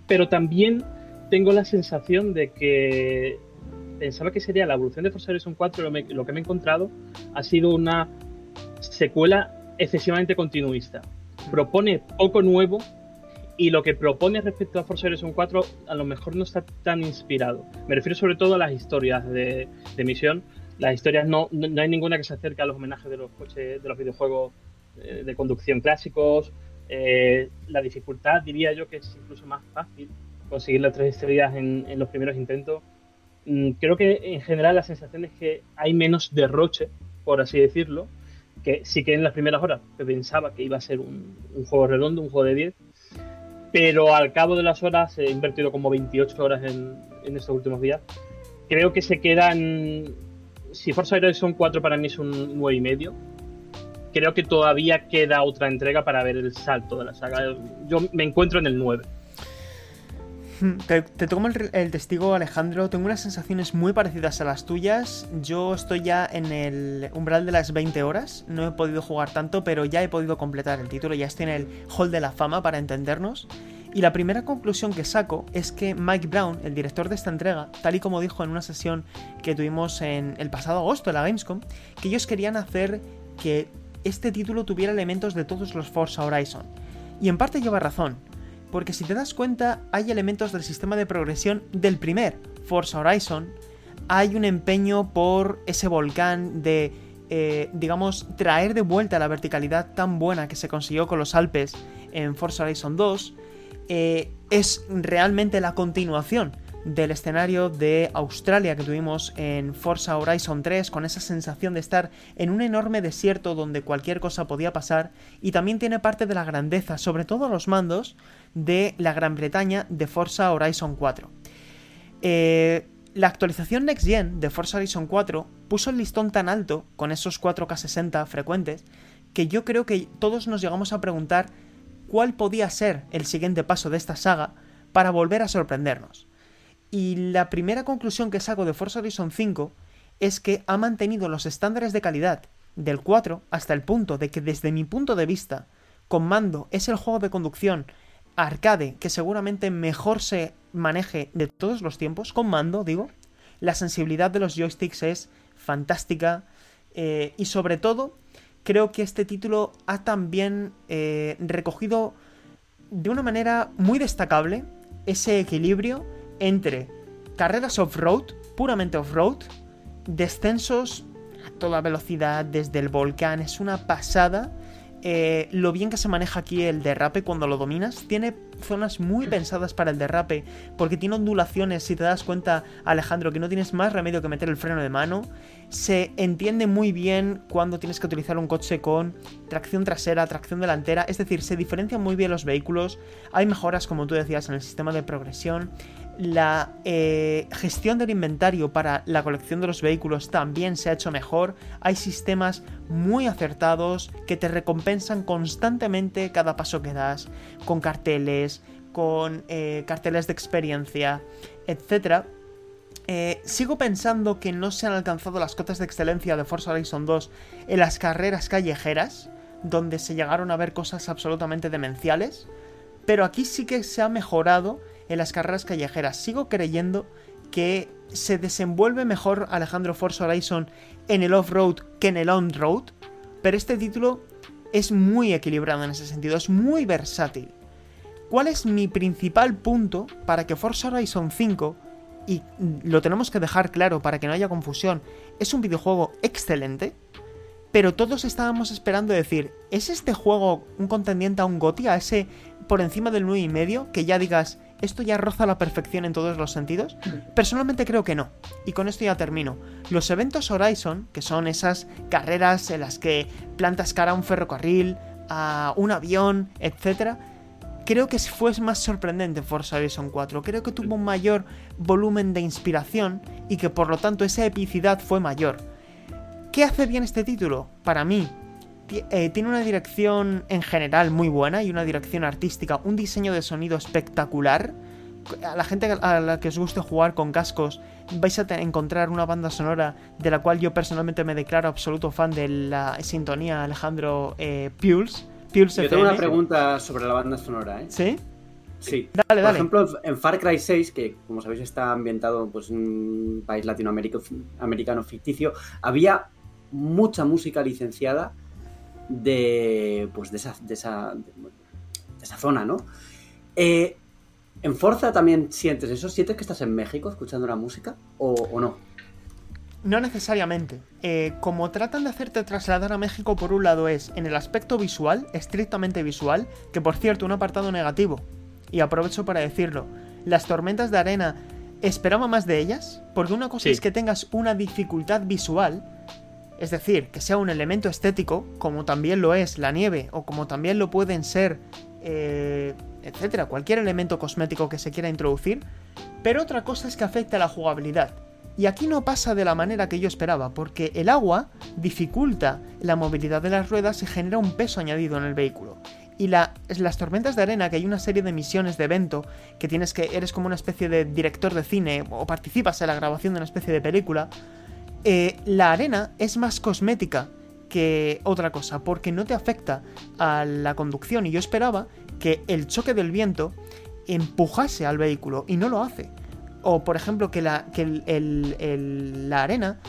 S3: Pero también tengo la sensación de que pensaba que sería la evolución de Forza Horizon 4, lo, lo que me he encontrado ha sido una secuela excesivamente continuista. Propone poco nuevo, y lo que propone respecto a Forza Horizon 4 a lo mejor no está tan inspirado. Me refiero sobre todo a las historias de, misión. Las historias no, no, hay ninguna que se acerque a los homenajes de los coches, de los videojuegos eh, de conducción clásicos. Eh, la dificultad diría yo que es incluso más fácil conseguir las tres estrellas en, en los primeros intentos. Mm, creo que en general la sensación es que hay menos derroche, por así decirlo, que sí que en las primeras horas pensaba que iba a ser un, un juego redondo, un juego de 10, pero al cabo de las horas, he invertido como 28 horas en, estos últimos días. Creo que se quedan. Si Forza Horizon 4 para mí es un 9,5, creo que todavía queda otra entrega para ver el salto de la saga. Yo me encuentro en el 9.
S1: Te, tomo el, el, testigo, Alejandro. Tengo unas sensaciones muy parecidas a las tuyas. Yo estoy ya en el umbral de las 20 horas. No he podido jugar tanto, pero ya he podido completar el título. Ya estoy en el Hall de la Fama para entendernos. Y la primera conclusión que saco es que Mike Brown, el director de esta entrega, tal y como dijo en una sesión que tuvimos en el pasado agosto en la Gamescom, que ellos querían hacer que este título tuviera elementos de todos los Forza Horizon. Y en parte lleva razón porque si te das cuenta hay elementos del sistema de progresión del primer Forza Horizon, hay un empeño por ese volcán de, eh, digamos, traer de vuelta la verticalidad tan buena que se consiguió con los Alpes en Forza Horizon 2, eh, es realmente la continuación del escenario de Australia que tuvimos en Forza Horizon 3, con esa sensación de estar en un enorme desierto donde cualquier cosa podía pasar, y también tiene parte de la grandeza, sobre todo los mandos, de la Gran Bretaña de Forza Horizon 4. Eh, la actualización Next Gen de Forza Horizon 4 puso el listón tan alto, con esos 4K60 frecuentes, que yo creo que todos nos llegamos a preguntar cuál podía ser el siguiente paso de esta saga para volver a sorprendernos. Y la primera conclusión que saco de Forza Horizon 5 es que ha mantenido los estándares de calidad del 4 hasta el punto de que desde mi punto de vista, con mando es el juego de conducción arcade que seguramente mejor se maneje de todos los tiempos, con mando digo, la sensibilidad de los joysticks es fantástica eh, y sobre todo creo que este título ha también eh, recogido de una manera muy destacable ese equilibrio entre carreras off-road, puramente off-road, descensos a toda velocidad desde el volcán, es una pasada. Eh, lo bien que se maneja aquí el derrape cuando lo dominas. Tiene zonas muy pensadas para el derrape, porque tiene ondulaciones, si te das cuenta, Alejandro, que no tienes más remedio que meter el freno de mano. Se entiende muy bien cuando tienes que utilizar un coche con tracción trasera, tracción delantera, es decir, se diferencian muy bien los vehículos. Hay mejoras, como tú decías, en el sistema de progresión la eh, gestión del inventario para la colección de los vehículos también se ha hecho mejor. Hay sistemas muy acertados que te recompensan constantemente cada paso que das, con carteles, con eh, carteles de experiencia, etc. Eh, sigo pensando que no se han alcanzado las cotas de excelencia de Forza Horizon 2 en las carreras callejeras, donde se llegaron a ver cosas absolutamente demenciales Pero aquí sí que se ha mejorado en las carreras callejeras. Sigo creyendo que se desenvuelve mejor Alejandro Forza Horizon en el off-road que en el on-road, pero este título es muy equilibrado en ese sentido, es muy versátil. ¿Cuál es mi principal punto para que Forza Horizon 5, y lo tenemos que dejar claro para que no haya confusión, es un videojuego excelente? Pero todos estábamos esperando decir, ¿es este juego un contendiente a un GOTY, a ese por encima del 9,5 y medio, que ya digas, esto ya roza la perfección en todos los sentidos? Personalmente creo que no. Y con esto ya termino. Los eventos Horizon, que son esas carreras en las que plantas cara a un ferrocarril, a un avión, etc., creo que fue más sorprendente Forza Horizon 4. Creo que tuvo un mayor volumen de inspiración y que por lo tanto esa epicidad fue mayor. ¿Qué hace bien este título? Para mí, eh, tiene una dirección en general muy buena y una dirección artística, un diseño de sonido espectacular. A la gente a la que os guste jugar con cascos vais a encontrar una banda sonora de la cual yo personalmente me declaro absoluto fan de la sintonía Alejandro eh, Pules.
S2: Yo tengo una pregunta sobre la banda sonora, ¿eh?
S1: ¿Sí?
S2: Sí. Dale, Por ejemplo, en Far Cry 6, que como sabéis está ambientado pues, en un país latinoamericano ficticio, había mucha música licenciada de, pues de, esa, de, esa, esa zona, ¿no? Eh, ¿En Forza también sientes eso? ¿Sientes que estás en México escuchando la música o, no?
S1: No necesariamente. Eh, como tratan de hacerte trasladar a México, por un lado es en el aspecto visual, estrictamente visual, que por cierto, un apartado negativo, y aprovecho para decirlo, las tormentas de arena, esperaba más de ellas, porque una cosa es que tengas una dificultad visual, es decir, que sea un elemento estético, como también lo es la nieve, o como también lo pueden ser, eh, etcétera, cualquier elemento cosmético que se quiera introducir. Pero otra cosa es que afecta a la jugabilidad. Y aquí no pasa de la manera que yo esperaba, porque el agua dificulta la movilidad de las ruedas y genera un peso añadido en el vehículo. Y las tormentas de arena, que hay una serie de misiones de evento, que tienes que. eres como una especie de director de cine, o participas en la grabación de una especie de película eh, la arena es más cosmética que otra cosa, porque no te afecta a la conducción. Y yo esperaba que el choque del viento empujase al vehículo, y no lo hace. O, por ejemplo, que la, que la arena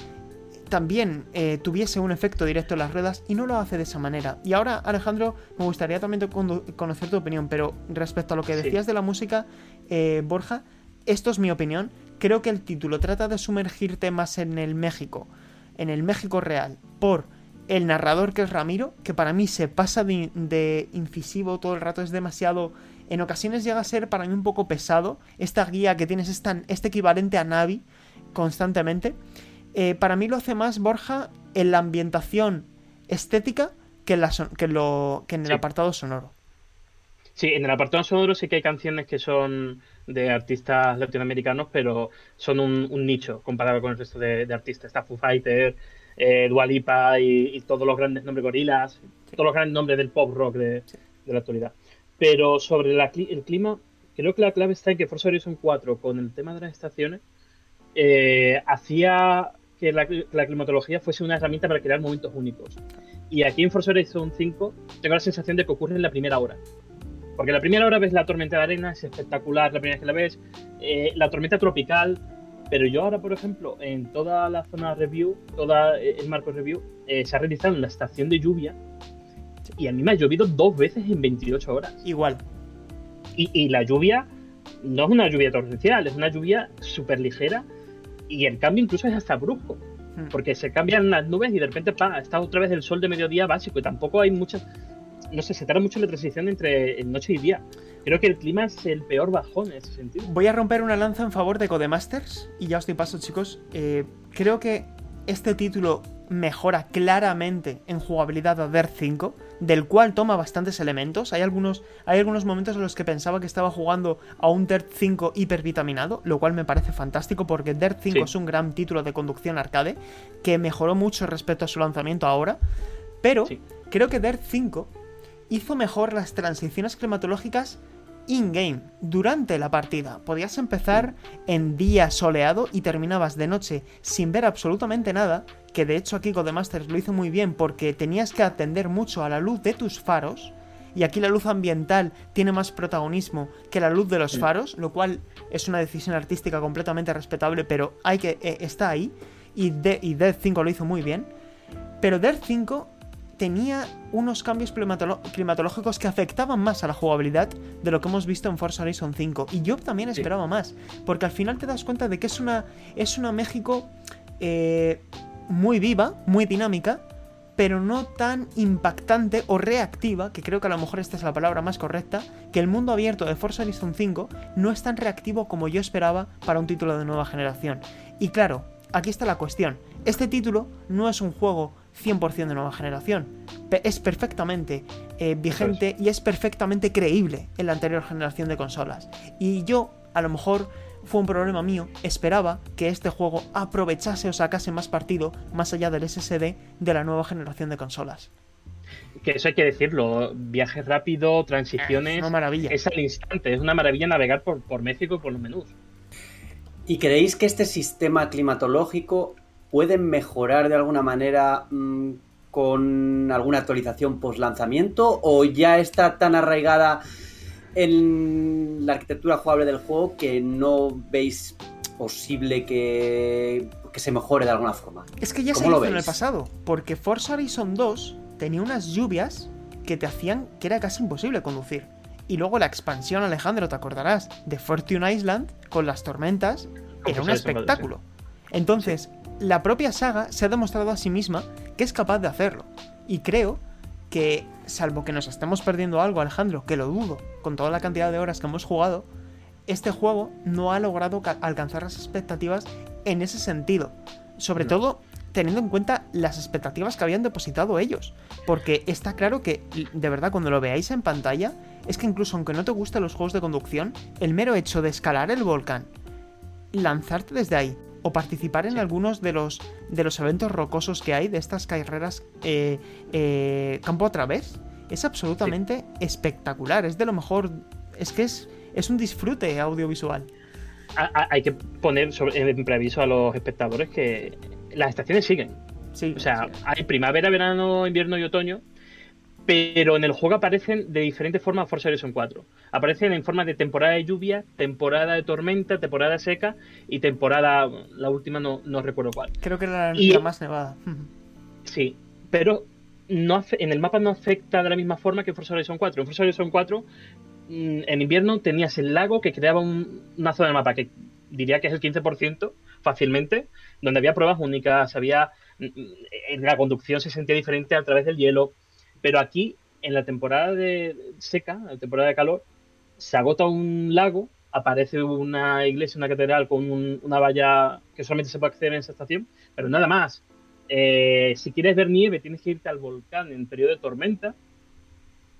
S1: también eh, tuviese un efecto directo en las ruedas y no lo hace de esa manera. Y ahora, Alejandro, me gustaría también conocer tu opinión, pero respecto a lo que decías de la música, eh, Borja, esto es mi opinión creo que el título trata de sumergirte más en el México, en el México real, por el narrador que es Ramiro, que para mí se pasa de, incisivo todo el rato, es demasiado... En ocasiones llega a ser para mí un poco pesado esta guía que tienes, esta, este equivalente a Navi constantemente. Eh, para mí lo hace más Borja en la ambientación estética que en, la que lo, que en el apartado sonoro.
S3: Sí, en el apartado sonoro sí que hay canciones que son de artistas latinoamericanos, pero son un, nicho comparado con el resto de, artistas. Está Foo Fighter, eh, Dualipa y, todos los grandes nombres gorilas, todos los grandes nombres del pop rock de, la actualidad. Pero sobre el clima, creo que la clave está en que Forza Horizon 4, con el tema de las estaciones, eh, hacía que la, la, climatología fuese una herramienta para crear momentos únicos. Y aquí en Forza Horizon 5 tengo la sensación de que ocurre en la primera hora. Porque la primera hora ves la tormenta de arena, es espectacular la primera vez que la ves, eh, la tormenta tropical, pero yo ahora, por ejemplo, en toda la zona review, todo el marco review, eh, se ha realizado en la estación de lluvia y a mí me ha llovido dos veces en 28 horas.
S1: Igual.
S3: Y, la lluvia no es una lluvia torrencial, es una lluvia súper ligera y el cambio incluso es hasta brusco. Hmm. Porque se cambian las nubes y de repente pa, está otra vez el sol de mediodía básico y tampoco hay muchas no sé, se tarda mucho la transición entre noche y día. Creo que el clima es el peor bajón en ese sentido.
S1: Voy a romper una lanza en favor de Codemasters y ya os doy paso, chicos. Eh, creo que este título mejora claramente en jugabilidad a Dirt 5, del cual toma bastantes elementos. Hay algunos, hay algunos momentos en los que pensaba que estaba jugando a un Dirt 5 hipervitaminado, lo cual me parece fantástico porque Dirt 5 es un gran título de conducción arcade que mejoró mucho respecto a su lanzamiento ahora. Pero creo que Dirt 5 hizo mejor las transiciones climatológicas in-game, durante la partida. Podías empezar en día soleado y terminabas de noche sin ver absolutamente nada, que de hecho aquí Codemasters lo hizo muy bien porque tenías que atender mucho a la luz de tus faros y aquí la luz ambiental tiene más protagonismo que la luz de los faros, lo cual es una decisión artística completamente respetable, pero hay que eh, está ahí y, de, y Death 5 lo hizo muy bien. Pero Death 5 tenía unos cambios climatológicos que afectaban más a la jugabilidad de lo que hemos visto en Forza Horizon 5. Y yo también esperaba más, porque al final te das cuenta de que es una, es una México eh, muy viva, muy dinámica, pero no tan impactante o reactiva, que creo que a lo mejor esta es la palabra más correcta, que el mundo abierto de Forza Horizon 5 no es tan reactivo como yo esperaba para un título de nueva generación. Y claro, aquí está la cuestión. Este título no es un juego 100% de nueva generación. Es perfectamente eh, vigente y es perfectamente creíble en la anterior generación de consolas. Y yo, a lo mejor fue un problema mío, esperaba que este juego aprovechase o sacase más partido más allá del SSD de la nueva generación de consolas.
S3: Que eso hay que decirlo. Viaje rápido,
S1: Es
S3: transiciones.
S1: una maravilla.
S3: Es al instante. Es una maravilla navegar por, por México y por los menús.
S2: ¿Y creéis que este sistema climatológico puede mejorar de alguna manera mm, con alguna actualización post lanzamiento o ya está tan arraigada en la arquitectura jugable del juego que no veis posible que, que se mejore de alguna forma?
S1: Es que ya se
S2: ¿Cómo lo
S1: hizo en el pasado, porque Forza Horizon 2 tenía unas lluvias que te hacían que era casi imposible conducir. Y luego la expansión, Alejandro, te acordarás, de Fortune Island con las tormentas, era un
S3: Forza Horizon 4,
S1: espectáculo. Entonces, la propia saga se ha demostrado a sí misma que es capaz de hacerlo. Y creo que, salvo que nos estemos perdiendo algo, Alejandro, que lo dudo, con toda la cantidad de horas que hemos jugado, este juego no ha logrado ca- alcanzar las expectativas en ese sentido. Sobre
S3: No.
S1: todo teniendo en cuenta las expectativas que habían depositado ellos. Porque está claro que, de verdad, cuando lo veáis en pantalla, es que incluso aunque no te gusten los juegos de conducción, el mero hecho de escalar el volcán, lanzarte desde ahí, o participar en
S3: Sí.
S1: algunos de los, de los eventos rocosos que hay de estas carreras eh, eh, campo a través, es absolutamente espectacular. Es de lo mejor. Es que es, es un disfrute audiovisual.
S3: Hay que poner sobre- en preaviso a los espectadores que las estaciones siguen.
S1: Sí,
S3: O sea,
S1: sí.
S3: hay primavera, verano, invierno y otoño, pero en el juego aparecen de diferentes formas Forza Horizon 4. Aparecen en forma de temporada de lluvia, temporada de tormenta, temporada seca y temporada, la última no, no recuerdo cuál.
S1: creo que era la,
S3: y-
S1: la más nevada.
S3: Sí, pero no en el mapa no afecta de la misma forma que en Forza Horizon 4. En Forza Horizon 4, mm, en invierno tenías el lago que creaba un- una zona del mapa que diría que es el 15% fácilmente, donde había pruebas únicas, había mm, mm, la conducción se sentía diferente a través del hielo, pero aquí en la temporada de seca, en la temporada de calor, se agota un lago, aparece una iglesia, una catedral con un- una valla que solamente se puede acceder en esa estación, pero nada más. Eh, si quieres ver nieve, tienes que irte al volcán en periodo de tormenta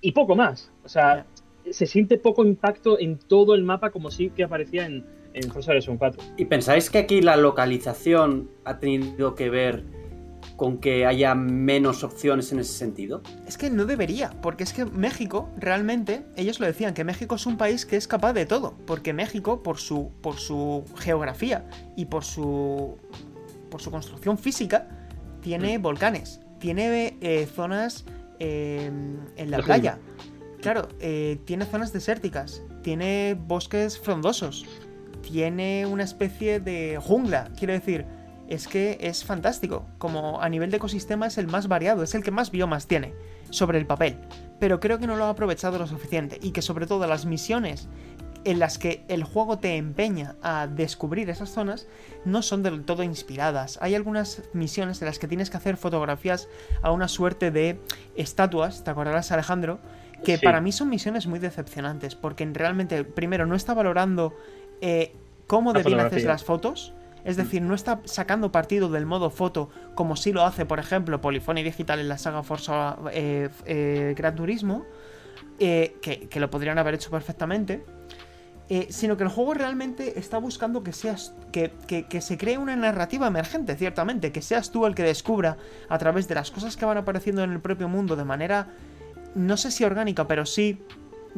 S3: y poco más. O sea, se siente poco impacto en todo el mapa como sí que aparecía en, en Forza Horizon 4.
S2: ¿Y pensáis que aquí la localización ha tenido que ver con que haya menos opciones en ese sentido?
S1: Es que no debería, porque es que México, realmente, ellos lo decían, que México es un país que es capaz de todo, porque México, por su, por su geografía y por su, por su construcción física, tiene volcanes, tiene eh, zonas eh, en la playa, claro, eh, tiene zonas desérticas, tiene bosques frondosos, tiene una especie de jungla, quiero decir, es que es fantástico. Como a nivel de ecosistema es el más variado, es el que más biomas tiene sobre el papel. Pero creo que no lo ha aprovechado lo suficiente y que sobre todo las misiones en las que el juego te empeña a descubrir esas zonas no son del todo inspiradas. Hay algunas misiones en las que tienes que hacer fotografías a una suerte de estatuas, ¿te acordarás Alejandro? Que
S3: Sí.
S1: para mí son misiones muy decepcionantes porque realmente, primero, no está valorando eh, cómo de bien haces las fotos. Es decir, no está sacando partido del modo foto como sí lo hace, por ejemplo, Polyphony Digital en la saga Forza eh, eh, Gran Turismo, eh, que, lo podrían haber hecho perfectamente. eh, sino que el juego realmente está buscando que seas. Que se cree una narrativa emergente, ciertamente. Que seas tú el que descubra a través de las cosas que van apareciendo en el propio mundo de manera. No sé si orgánica, pero sí.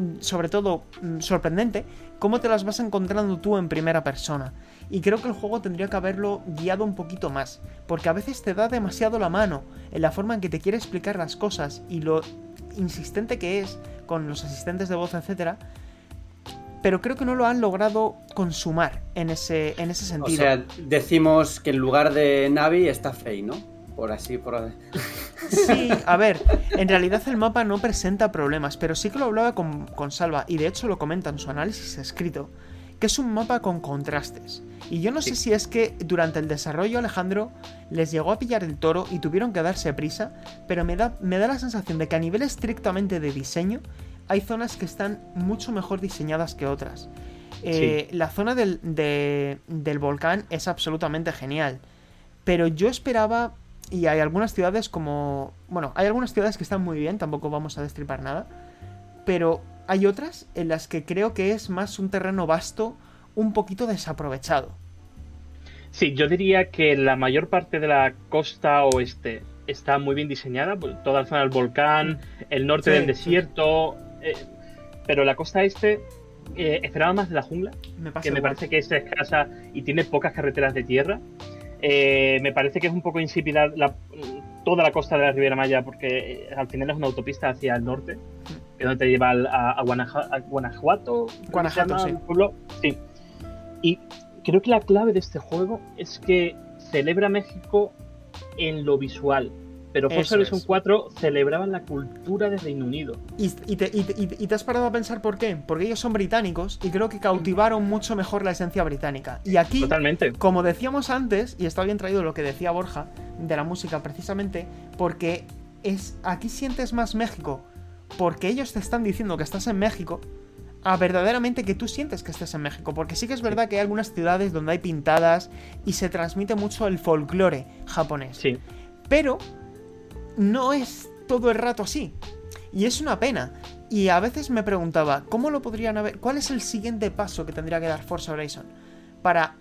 S1: Mm, Sobre todo mm, sorprendente, cómo te las vas encontrando tú en primera persona. Y creo que el juego tendría que haberlo guiado un poquito más, porque a veces te da demasiado la mano en la forma en que te quiere explicar las cosas y lo insistente que es con los asistentes de voz, etcétera. Pero creo que no lo han logrado consumar en ese, en ese
S2: O
S1: sentido.
S2: sea, decimos que en lugar de Navi está Fey, ¿no? Por así, por...
S1: Sí, a ver, en realidad el mapa no presenta problemas, pero sí que lo hablaba con, con Salva, y de hecho lo comenta en su análisis escrito, que es un mapa con contrastes. Y yo no sé si es que durante el desarrollo Alejandro les llegó a pillar el toro y tuvieron que darse prisa, pero me da, me da la sensación de que a nivel estrictamente de diseño hay zonas que están mucho mejor diseñadas que otras. Eh, La zona del, de- del volcán es absolutamente genial, pero yo esperaba, y hay algunas ciudades como... Bueno, hay algunas ciudades que están muy bien, tampoco vamos a destripar nada, pero hay otras en las que creo que es más un terreno vasto, un poquito desaprovechado.
S3: Sí, yo diría que la mayor parte de la costa oeste está muy bien diseñada, pues, toda la zona del volcán, el norte
S1: Sí,
S3: del
S1: sí.
S3: desierto, eh, pero la costa este eh, esperaba más de la jungla,
S1: Me
S3: que me
S1: igual.
S3: parece que es escasa y tiene pocas carreteras de tierra. Eh, me parece que es un poco insípida la- toda la costa de la Riviera Maya porque eh, al final es una autopista hacia el norte, que donde te lleva a, a Guanaja- a Guanajuato.
S1: Guanajuato,
S3: pueblo. Sí. Y creo que la clave de este juego es que celebra México en lo visual. Pero Forza Horizon
S1: es.
S3: 4 celebraban la cultura de Reino Unido.
S1: Y, y te, y te- y te- y te has parado a pensar por qué. Porque ellos son británicos y creo que cautivaron mucho mejor la esencia británica. Y aquí,
S3: Totalmente.
S1: como decíamos antes, y está bien traído lo que decía Borja de la música precisamente, porque es aquí sientes más México, porque ellos te están diciendo que estás en México, a verdaderamente que tú sientes que estés en México, porque sí que es verdad que hay algunas ciudades donde hay pintadas y se transmite mucho el folclore japonés.
S3: Sí.
S1: Pero no es todo el rato así. Y es una pena. Y a veces me preguntaba, ¿cómo lo podrían haber? ¿Cuál es el siguiente paso que tendría que dar Forza Horizon? Para,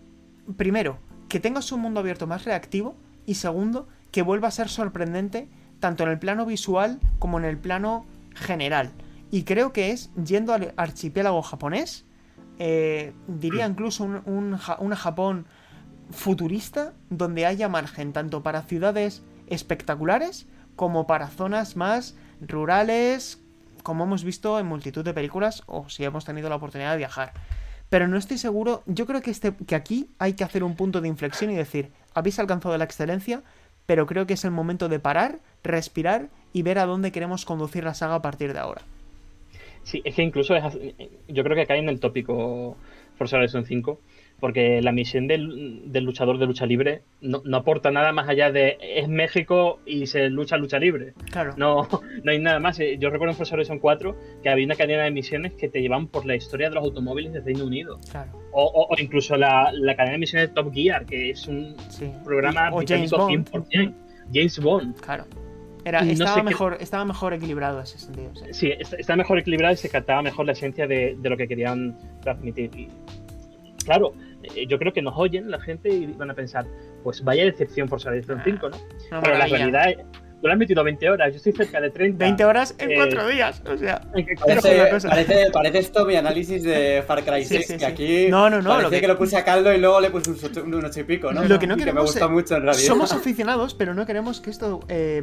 S1: primero, que tengas un mundo abierto más reactivo. Y segundo, que vuelva a ser sorprendente tanto en el plano visual como en el plano general. Y creo que es yendo al archipiélago japonés. eh, diría incluso un, un una Japón futurista donde haya margen tanto para ciudades espectaculares como para zonas más rurales, como hemos visto en multitud de películas o si hemos tenido la oportunidad de viajar. Pero no estoy seguro, yo creo que, este, que aquí hay que hacer un punto de inflexión y decir, habéis alcanzado la excelencia, pero creo que es el momento de parar, respirar y ver a dónde queremos conducir la saga a partir de ahora.
S3: Sí, es que incluso es, yo creo que cae en el tópico Forza Horizon 5, porque la misión del, del luchador de lucha libre no, no aporta nada más allá de es México y se lucha lucha libre.
S1: Claro.
S3: No, no hay nada más. Eh, Yo recuerdo en Forza Horizon 4 que había una cadena de misiones que te llevan por la historia de los automóviles de Reino Unido.
S1: Claro.
S3: O, o- o incluso la, la cadena de misiones de Top Gear, que es un
S1: Sí.
S3: programa
S1: o James Bond.
S3: 100%. James Bond.
S1: Claro. Era,
S3: no
S1: estaba,
S3: sé qué-
S1: mejor, estaba mejor equilibrado ese sentido. sí.
S3: Está mejor equilibrado y se captaba mejor la esencia de, de lo que querían transmitir. Y, claro, yo creo que nos oyen la gente y van a pensar, pues vaya decepción por Horizon 5, ¿no?
S1: Una
S3: Pero la realidad es, tú le has metido 20 horas, yo estoy cerca de 30.
S1: 20 horas en
S3: Eh,
S1: 4 días. O sea,
S2: Parece, parece, parece esto mi análisis de Far Cry
S1: Sí,
S2: 6,
S1: sí,
S2: que aquí
S1: No, no, no,
S2: parece
S1: lo que-
S2: que... lo puse a caldo y luego le puse un, un ocho y pico, ¿no?
S1: Lo que no
S2: Y me
S1: queremos
S2: gusta mucho en realidad.
S1: somos aficionados, pero no queremos que esto eh,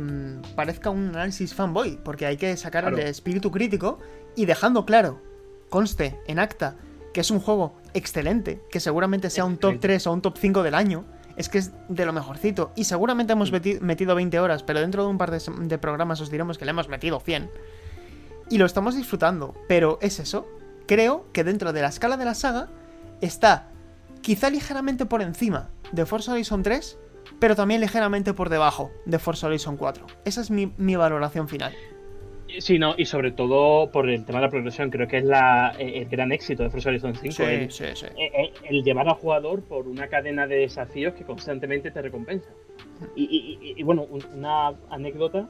S1: parezca un análisis fanboy, porque hay que sacar
S3: Claro.
S1: el espíritu crítico y dejando claro, conste en acta, que es un juego excelente, que seguramente sea un top
S3: Excelente.
S1: 3 o un top 5 del año, es que es de lo mejorcito. Y seguramente hemos meti- metido 20 horas, pero dentro de un par de, programas os diremos que le hemos metido 100. Y lo estamos disfrutando, pero es eso. Creo que dentro de la escala de la saga está quizá ligeramente por encima de Forza Horizon 3, pero también ligeramente por debajo de Forza Horizon 4. Esa es mi, mi valoración final.
S3: Sí, no, y sobre todo por el tema de la progresión, creo que es la, eh, el gran éxito de Forza Horizon 5. el,
S1: sí, sí.
S3: eh, eh, el llevar al jugador por una cadena de desafíos que constantemente te recompensa. Y, y- y- y, bueno, un- una anécdota,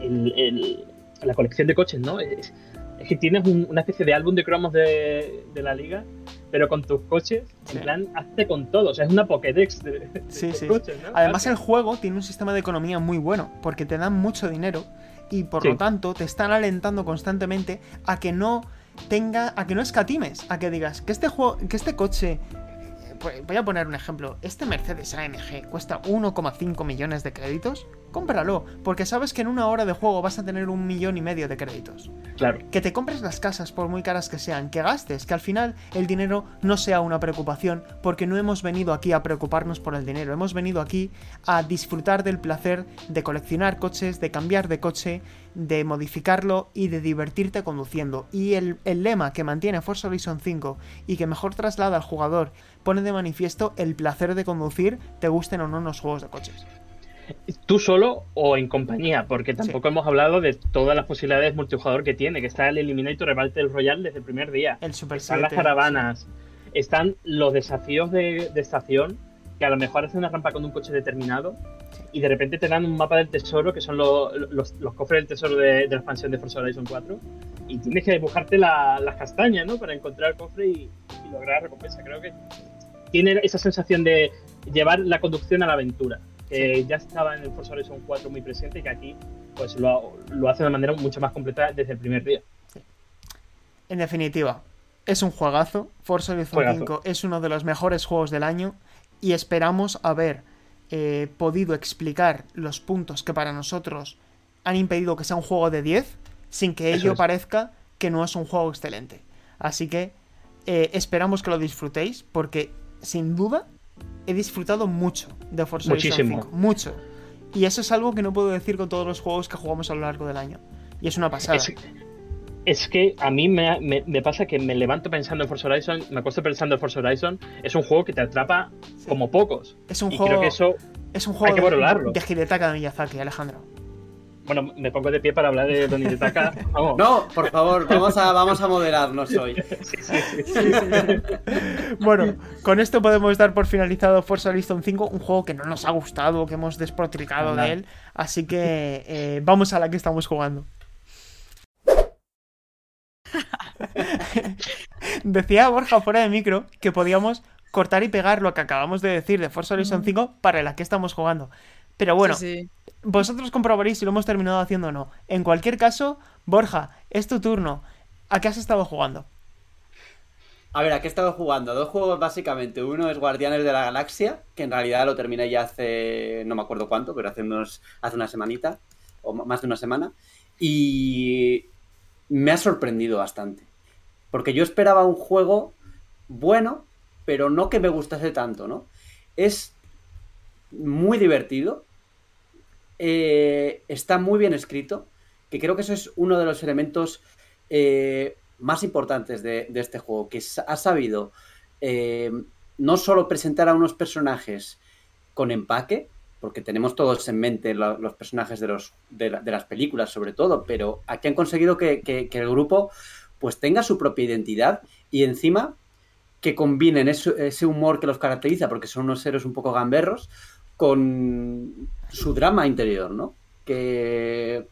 S3: el- el- la colección de coches, ¿no? Es, es que tienes un- una especie de álbum de cromos de, de la liga, pero con tus coches,
S1: Sí.
S3: en plan, hazte con todo. O sea, es una Pokédex de, de
S1: Sí,
S3: tus
S1: sí.
S3: coches, ¿no?
S1: Además el juego tiene un sistema de economía muy bueno, porque te dan mucho dinero y por
S3: Sí.
S1: lo tanto te están alentando constantemente a que no tenga, a que no escatimes, a que digas que este juego, que este coche, voy a poner un ejemplo, este Mercedes AMG cuesta 1,5 millones de créditos, cómpralo, porque sabes que en una hora de juego vas a tener un millón y medio de créditos.
S3: Claro.
S1: Que te compres las casas por muy caras que sean, que gastes, que al final el dinero no sea una preocupación, porque no hemos venido aquí a preocuparnos por el dinero, hemos venido aquí a disfrutar del placer de coleccionar coches, de cambiar de coche, de modificarlo y de divertirte conduciendo. Y el, el lema que mantiene Forza Horizon 5 y que mejor traslada al jugador pone de manifiesto el placer de conducir, te gusten o no los juegos de coches.
S3: Tú solo o en compañía, porque tampoco hemos hablado de todas las posibilidades multijugador que tiene, que está el Eliminator, el Battle Royale desde el primer día.
S1: El Super
S3: Están las
S1: 7,
S3: caravanas, están los desafíos de, de estación, que a lo mejor hacen una rampa con un coche determinado, y de repente te dan un mapa del tesoro, que son lo- los, los cofres del tesoro de, de la expansión de Forza Horizon 4, y tienes que buscarte la- las castañas, ¿no? Para encontrar el cofre y, y lograr la recompensa. Creo que tiene esa sensación de llevar la conducción a la aventura, que ya estaba en el Forza Horizon 4 muy presente y que aquí pues lo, lo hace de manera mucho más completa desde el primer día.
S1: En definitiva, es un juegazo. Forza Horizon
S3: Juegazo.
S1: 5 es uno de los mejores juegos del año y esperamos haber eh, podido explicar los puntos que para nosotros han impedido que sea un juego de 10 sin que
S3: Eso
S1: ello
S3: es.
S1: parezca que no es un juego excelente. Así que eh, esperamos que lo disfrutéis porque sin duda he disfrutado mucho de Forza. Horizon 5. Mucho. Y eso es algo que no puedo decir con todos los juegos que jugamos a lo largo del año. Y es una pasada.
S3: Es, es que a mí me, me- me pasa que me levanto pensando en Forza Horizon, me acuesto pensando en Forza Horizon, es un juego que te atrapa como pocos.
S1: Es un
S3: y
S1: juego,
S3: creo que eso,
S1: es un juego
S3: que
S1: de,
S3: valorarlo.
S1: de Hidetaka Miyazaki, Alejandro.
S3: Bueno, me pongo de pie para hablar de Don Hidetaka. Vamos.
S2: No, por favor, vamos a, vamos a moderarnos hoy.
S3: Sí, sí, sí.
S1: Bueno, con esto podemos dar por finalizado Forza Horizon 5, un juego que no nos ha gustado, que hemos despotricado
S3: Nada.
S1: de él. Así que eh, vamos a la que estamos jugando. Decía Borja fuera de micro que podíamos cortar y pegar lo que acabamos de decir de Forza Horizon 5 para la que estamos jugando. Pero bueno,
S4: Sí, sí.
S1: Vosotros comprobaréis si lo hemos terminado haciendo o no. En cualquier caso, Borja, es tu turno. ¿A qué has estado jugando?
S2: A ver, ¿a qué he estado jugando? Dos juegos básicamente. Uno es Guardianes de la Galaxia, que en realidad lo terminé ya hace, no me acuerdo cuánto, pero hace, unos, hace una semanita, o más de una semana. Y me ha sorprendido bastante. Porque yo esperaba un juego bueno, pero no que me gustase tanto, ¿no? Es muy divertido, eh, está muy bien escrito, que creo que eso es uno de los elementos eh, más importantes de, este juego, que ha sabido eh, no solo presentar a unos personajes con empaque, porque tenemos todos en mente lo- los personajes de, los, de, la- de las películas sobre todo, pero aquí han conseguido que, el grupo pues tenga su propia identidad y encima que combinen ese humor que los caracteriza, porque son unos héroes un poco gamberros, con su drama interior, ¿no? Que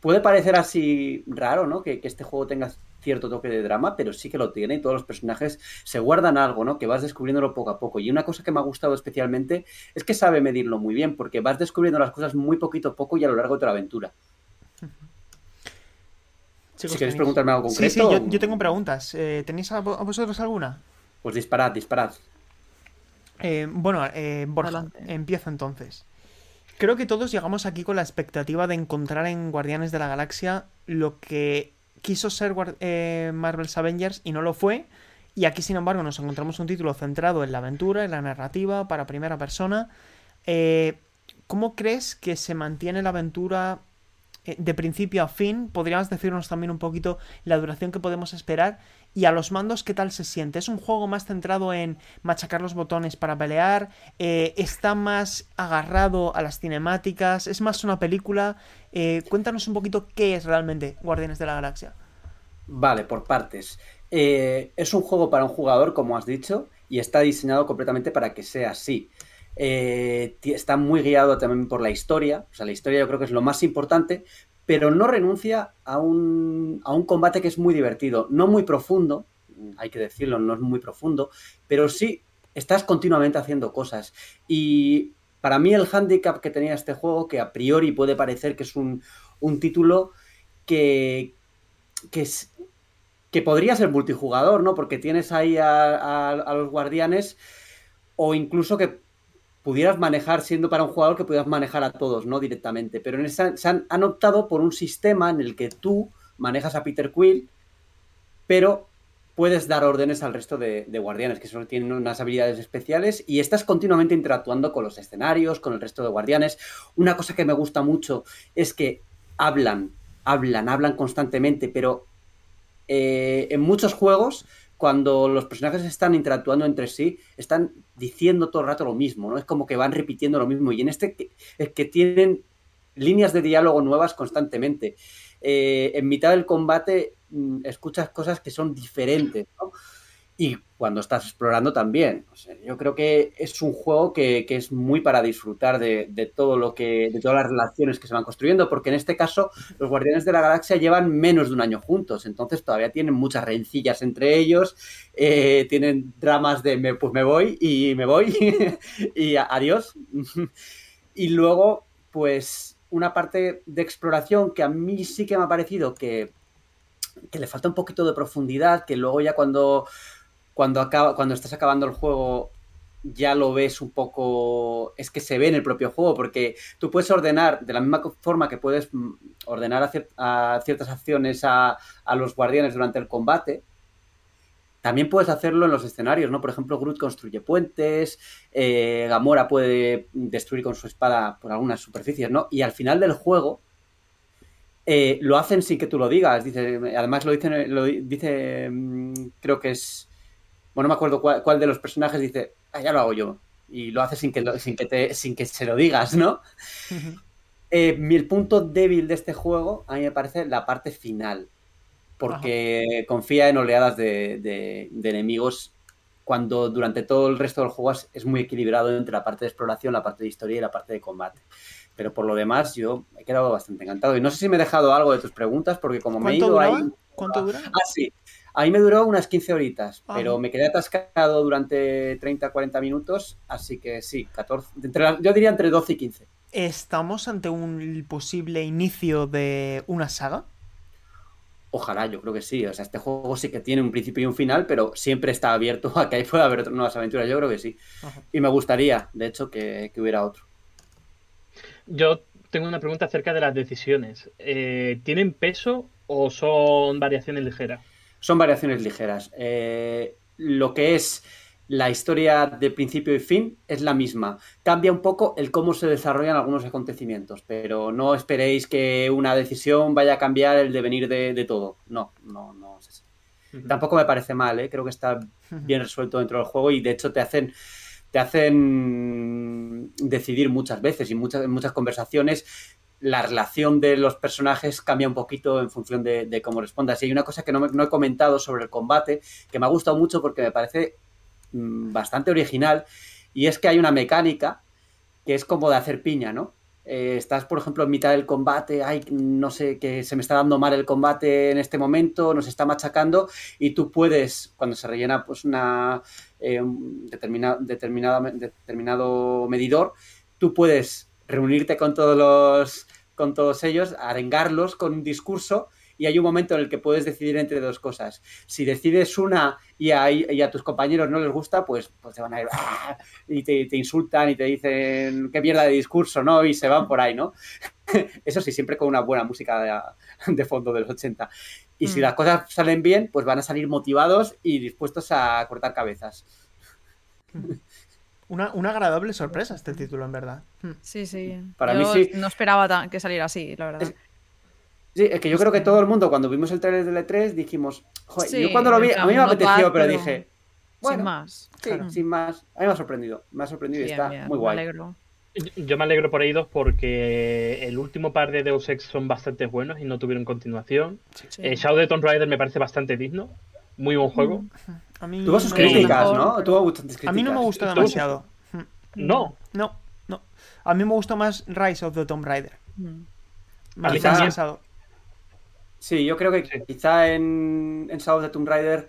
S2: puede parecer así raro, ¿no? Que, que este juego tenga cierto toque de drama, pero sí que lo tiene y todos los personajes se guardan algo, ¿no? Que vas descubriéndolo poco a poco. Y una cosa que me ha gustado especialmente es que sabe medirlo muy bien, porque vas descubriendo las cosas muy poquito a poco y a lo largo de toda la aventura.
S1: Chicos,
S2: si queréis
S1: tenéis-
S2: preguntarme algo
S1: Sí,
S2: concreto,
S1: sí, yo, yo tengo preguntas. Eh, ¿Tenéis a vosotros alguna?
S2: pues disparad, disparad.
S1: Eh, bueno, eh, Borja, empiezo entonces. Creo que todos llegamos aquí con la expectativa de encontrar en Guardianes de la Galaxia lo que quiso ser eh, Marvel's Avengers y no lo fue. Y aquí, sin embargo, nos encontramos un título centrado en la aventura, en la narrativa, para primera persona. Eh, ¿Cómo crees que se mantiene la aventura eh, de principio a fin? ¿Podrías decirnos también un poquito la duración que podemos esperar? Y a los mandos, ¿qué tal se siente? ¿Es un juego más centrado en machacar los botones para pelear? Eh, ¿Está más agarrado a las cinemáticas? ¿Es más una película? Eh, cuéntanos un poquito qué es realmente Guardianes de la Galaxia.
S2: Vale, por partes. Eh, es un juego para un jugador, como has dicho, y está diseñado completamente para que sea así. Está muy guiado también por la historia, o sea, la historia yo creo que es lo más importante, pero no renuncia a un, a un combate que es muy divertido, no muy profundo, hay que decirlo, no es muy profundo, pero sí estás continuamente haciendo cosas. Y para mí el handicap que tenía este juego, que a priori puede parecer que es un, un título que, que, es- que podría ser multijugador, ¿no? Porque tienes ahí a, a- a los guardianes o incluso que pudieras manejar, siendo para un jugador que pudieras manejar a todos, ¿no? Directamente. Pero en se han, optado por un sistema en el que tú manejas a Peter Quill, pero puedes dar órdenes al resto de, de, guardianes, que solo tienen unas habilidades especiales, y estás continuamente interactuando con los escenarios, con el resto de guardianes. Una cosa que me gusta mucho es que hablan, hablan, hablan constantemente, pero eh, en muchos juegos, cuando los personajes están interactuando entre sí, están diciendo todo el rato lo mismo, ¿no? Es como que van repitiendo lo mismo. Y en este es que tienen líneas de diálogo nuevas constantemente. Eh, en mitad del combate mm, escuchas cosas que son diferentes, ¿no? Y cuando estás explorando también. Yo creo que es un juego que, que es muy para disfrutar de, de, todo lo que. de todas las relaciones que se van construyendo. Porque en este caso, los Guardianes de la Galaxia llevan menos de un año juntos. Entonces todavía tienen muchas rencillas entre ellos. Eh, tienen dramas de me, pues me voy y me voy. y adiós. y luego, pues, una parte de exploración que a mí sí que me ha parecido que, que le falta un poquito de profundidad. Que luego ya cuando cuando, acaba, cuando estás acabando el juego ya lo ves un poco, es que se ve en el propio juego, porque tú puedes ordenar, de la misma forma que puedes ordenar a, cier a ciertas acciones a, a, los guardianes durante el combate, también puedes hacerlo en los escenarios, ¿no? Por ejemplo, Groot construye puentes, eh, Gamora puede destruir con su espada por algunas superficies, ¿no? Y al final del juego, eh, lo hacen sin que tú lo digas. Dice, además lo dice, lo dice creo que es bueno, no me acuerdo cuál, cuál, de los personajes dice, ah, ya lo hago yo. Y lo hace sin que, lo, sin que, te, sin que se lo digas, ¿no? Uh -huh. eh, el punto débil de este juego, a mí me parece la parte final. Porque Ajá. confía en oleadas de, de, de, enemigos cuando durante todo el resto del juego es, es, muy equilibrado entre la parte de exploración, la parte de historia y la parte de combate. Pero por lo demás, yo he quedado bastante encantado. Y no sé si me he dejado algo de tus preguntas, porque como me he ido
S1: duraba?
S2: ahí.
S1: ¿Cuánto dura?
S2: Ah, sí. A mí me duró unas 15 horitas, ah. pero me quedé atascado durante 30-40 minutos, así que sí, 14, entre, yo diría entre 12 y 15.
S1: ¿Estamos ante un posible inicio de una saga?
S2: Ojalá, yo creo que sí. O sea, este juego sí que tiene un principio y un final, pero siempre está abierto a que ahí pueda haber nuevas aventuras. Yo creo que sí. Ajá. Y me gustaría, de hecho, que, que, hubiera otro.
S3: Yo tengo una pregunta acerca de las decisiones. Eh, ¿Tienen peso o son variaciones ligeras?
S2: Son variaciones ligeras. Eh, lo que es la historia de principio y fin es la misma. Cambia un poco el cómo se desarrollan algunos acontecimientos, pero no esperéis que una decisión vaya a cambiar el devenir de, de todo. No, no, no es así. Uh -huh. Tampoco me parece mal, ¿eh? creo que está bien resuelto dentro del juego y de hecho te hacen te hacen decidir muchas veces y muchas, muchas conversaciones la relación de los personajes cambia un poquito en función de, cómo respondas. Y hay una cosa que no, me, he comentado sobre el combate, que me ha gustado mucho porque me parece mmm, bastante original, y es que hay una mecánica que es como de hacer piña, ¿no? Eh, estás, por ejemplo, en mitad del combate, ay, no sé, que se me está dando mal el combate en este momento, nos está machacando, y tú puedes, cuando se rellena pues una eh, determinado medidor, tú puedes reunirte con todos los con todos ellos, arengarlos con un discurso y hay un momento en el que puedes decidir entre dos cosas. Si decides una y a, y a tus compañeros no les gusta, pues, pues te van a ir ¡ah! y te, te, insultan y te dicen qué mierda de discurso, ¿no? Y se van por ahí, ¿no? Eso sí, siempre con una buena música de, de fondo de los 80. Y mm. si las cosas salen bien, pues van a salir motivados y dispuestos a cortar cabezas.
S1: Una, una, agradable sorpresa este título, en verdad.
S4: Sí, sí.
S2: Para
S4: yo
S2: mí sí.
S4: No esperaba tan, que saliera así, la verdad.
S2: Es, sí, es que yo creo que todo el mundo, cuando vimos el trailer del E3, dijimos, joder, sí, yo cuando lo vi, a mí me apeteció, pero, dije, bueno,
S4: sin más.
S2: Sí, claro. sin más. A mí me ha sorprendido. Me ha sorprendido bien, y está
S4: bien,
S2: muy guay.
S4: Me alegro.
S3: Yo me alegro por ellos porque el último par de Deus Ex son bastante buenos y no tuvieron continuación. Sí. Eh, Shadow de Tomb Raider me parece bastante digno. Muy buen juego.
S2: Mm. A mí Tuvo sus críticas, ¿no? Tuvo bastantes críticas.
S1: A mí no me gustó demasiado.
S3: No.
S1: No, no. A mí me gustó más Rise of the Tomb Raider.
S4: Mm.
S1: Más quizá,
S2: Sí, yo creo que sí. quizá en, en Shadow of the Tomb Raider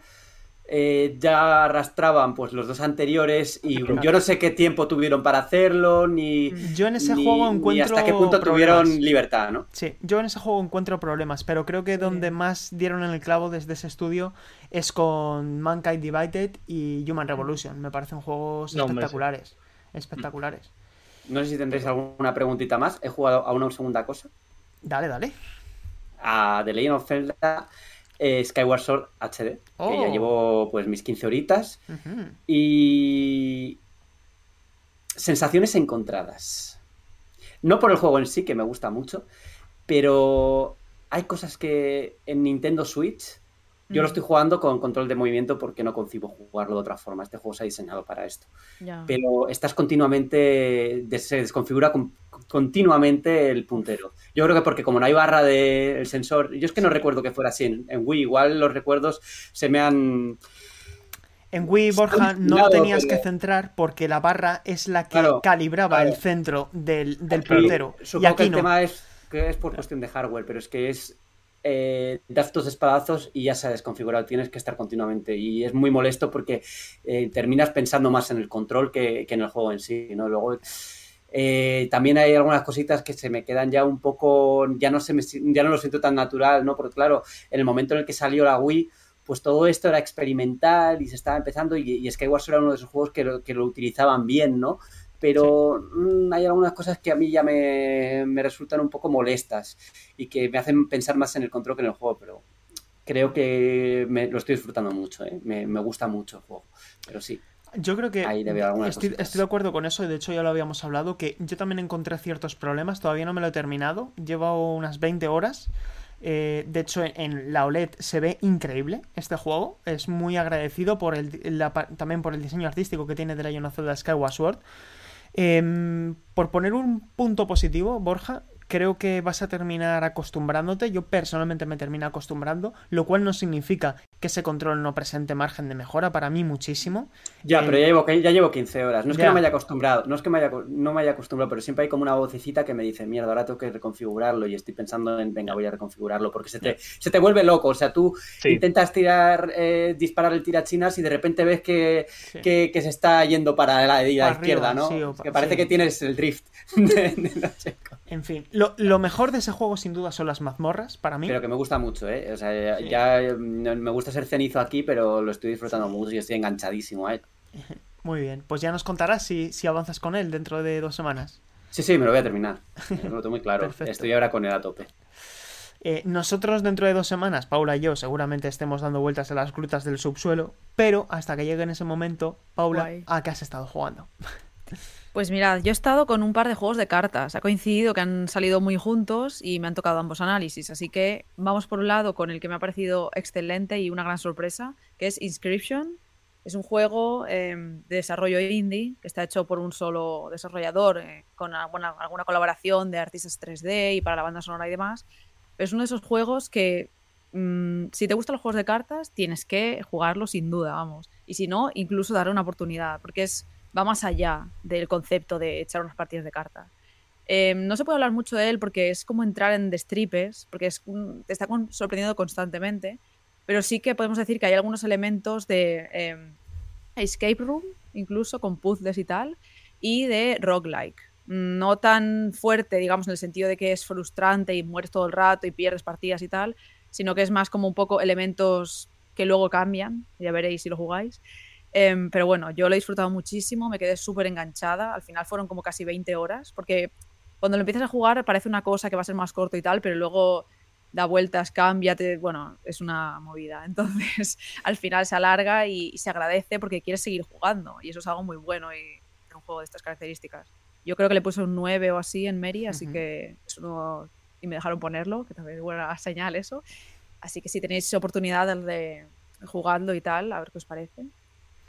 S2: eh, ya arrastraban pues los dos anteriores y claro. yo no sé qué tiempo tuvieron para hacerlo ni
S1: yo en ese ni, juego encuentro
S2: hasta qué punto
S1: problemas.
S2: tuvieron libertad no
S1: sí yo en ese juego encuentro problemas pero creo que donde sí. más dieron en el clavo desde ese estudio es con Mankind Divided y Human Revolution me parecen juegos no, espectaculares sí. espectaculares
S2: no sé si tendréis alguna preguntita más he jugado a una segunda cosa
S1: dale dale
S2: a The Legend of Zelda eh, Skyward Sword HD, que ya
S1: Oh.
S2: llevo pues mis 15 horitas. Y sensaciones encontradas. No por el juego en sí, que me gusta mucho, pero hay cosas que en Nintendo Switch yo lo
S4: Mm.
S2: estoy jugando con control de movimiento porque no concibo jugarlo de otra forma. Este juego se ha diseñado para esto. Pero estás continuamente, se desconfigura con- continuamente el puntero. Yo creo que porque como no hay barra del sensor, yo es que no recuerdo que fuera así en, en Wii, igual los recuerdos se me han...
S1: En Wii, Borja, no tenías
S2: pero-
S1: que centrar porque la barra es la que
S2: Claro,
S1: calibraba
S2: claro.
S1: el centro del, del puntero. Y
S2: Supongo que
S1: aquí
S2: el
S1: no.
S2: tema es que es por cuestión de hardware, pero es que es eh, das dos espadazos y ya se ha desconfigurado. Tienes que estar continuamente y es muy molesto porque eh, terminas pensando más en el control que, en el juego en sí. ¿no? Luego eh, también hay algunas cositas que se me quedan ya un poco, ya no se me, ya no lo siento tan natural, ¿no? Porque claro, en el momento en el que salió la Wii, pues todo esto era experimental y se estaba empezando y, y Skyward era uno de esos juegos que lo utilizaban bien, ¿no? Pero mm, hay algunas cosas que a mí ya me, me resultan un poco molestas y que me hacen pensar más en el control que en el juego, pero creo que me, lo estoy disfrutando mucho, ¿eh? me, me gusta mucho el juego, pero sí.
S1: Yo creo que estoy, estoy de acuerdo con eso, y de hecho ya lo habíamos hablado, que yo también encontré ciertos problemas, todavía no me lo he terminado, llevo unas 20 horas. eh, de hecho, en, en la OLED se ve increíble este juego. Es muy agradecido por el, la también por el diseño artístico que tiene de of Zelda Skyward Sword. Em, por poner un punto positivo, Borja, creo que vas a terminar acostumbrándote. Yo personalmente me termino acostumbrando, lo cual no significa que ese control no presente margen de mejora para mí muchísimo.
S2: Ya,
S1: Eh,
S2: pero ya llevo, ya llevo 15 horas. No es que no me haya acostumbrado, no es que me haya, no me haya acostumbrado, pero siempre hay como una vocecita que me dice, mierda, ahora tengo que reconfigurarlo y estoy pensando en, venga, voy a reconfigurarlo, porque se te, se te vuelve loco. O sea, tú
S3: Sí.
S2: intentas tirar, eh, disparar el tirachinas y de repente ves que,
S1: Sí.
S2: que, que se está yendo para la, la izquierda,
S1: arriba,
S2: ¿no?
S1: sí,
S2: Es que parece
S1: sí.
S2: que tienes el drift. de- de cómo.
S1: En fin, lo, lo mejor de ese juego sin duda son las mazmorras, para mí.
S2: Pero que me gusta mucho, ¿eh? O sea,
S1: Sí.
S2: ya eh, me gusta ser cenizo aquí, pero lo estoy disfrutando mucho y estoy enganchadísimo a él.
S1: Muy bien, pues ya nos contarás si, si avanzas con él dentro de dos semanas.
S2: Sí, sí, me lo voy a terminar. Lo tengo muy claro. Estoy ahora con él a tope.
S1: Eh, nosotros dentro de dos semanas, Paula y yo, seguramente estemos dando vueltas a las grutas del subsuelo, pero hasta que llegue en ese momento, Paula,
S4: Guay.
S1: ¿a qué has estado jugando?
S4: Pues mirad, yo he estado con un par de juegos de cartas. Ha coincidido que han salido muy juntos y me han tocado ambos análisis. Así que vamos por un lado con el que me ha parecido excelente y una gran sorpresa, que es Inscription. Es un juego eh, de desarrollo indie que está hecho por un solo desarrollador, eh, con alguna, alguna colaboración de artistas 3D y para la banda sonora y demás. Es uno de esos juegos que, mm, si te gustan los juegos de cartas, tienes que jugarlo sin duda, vamos. Y si no, incluso darle una oportunidad, porque es va más allá del concepto de echar unas partidas de cartas. Eh, no se puede hablar mucho de él porque es como entrar en destripes, porque es te está con- sorprendiendo constantemente, pero sí que podemos decir que hay algunos elementos de eh, escape room, incluso con puzzles y tal, y de roguelike. No tan fuerte, digamos, en el sentido de que es frustrante y mueres todo el rato y pierdes partidas y tal, sino que es más como un poco elementos que luego cambian, ya veréis si lo jugáis. Em, pero bueno, yo lo he disfrutado muchísimo, me quedé súper enganchada. Al final fueron como casi 20 horas, porque cuando lo empiezas a jugar parece una cosa que va a ser más corto y tal, pero luego da vueltas, cambia, te- bueno, es una movida. Entonces, al final se alarga y, y se agradece porque quieres seguir jugando, y eso es algo muy bueno y, en un juego de estas características. Yo creo que le puse un 9 o así en Meri, así que es uno, y me dejaron ponerlo, que también es buena señal eso. Así que si tenéis oportunidad de jugarlo y tal, a ver qué os parece.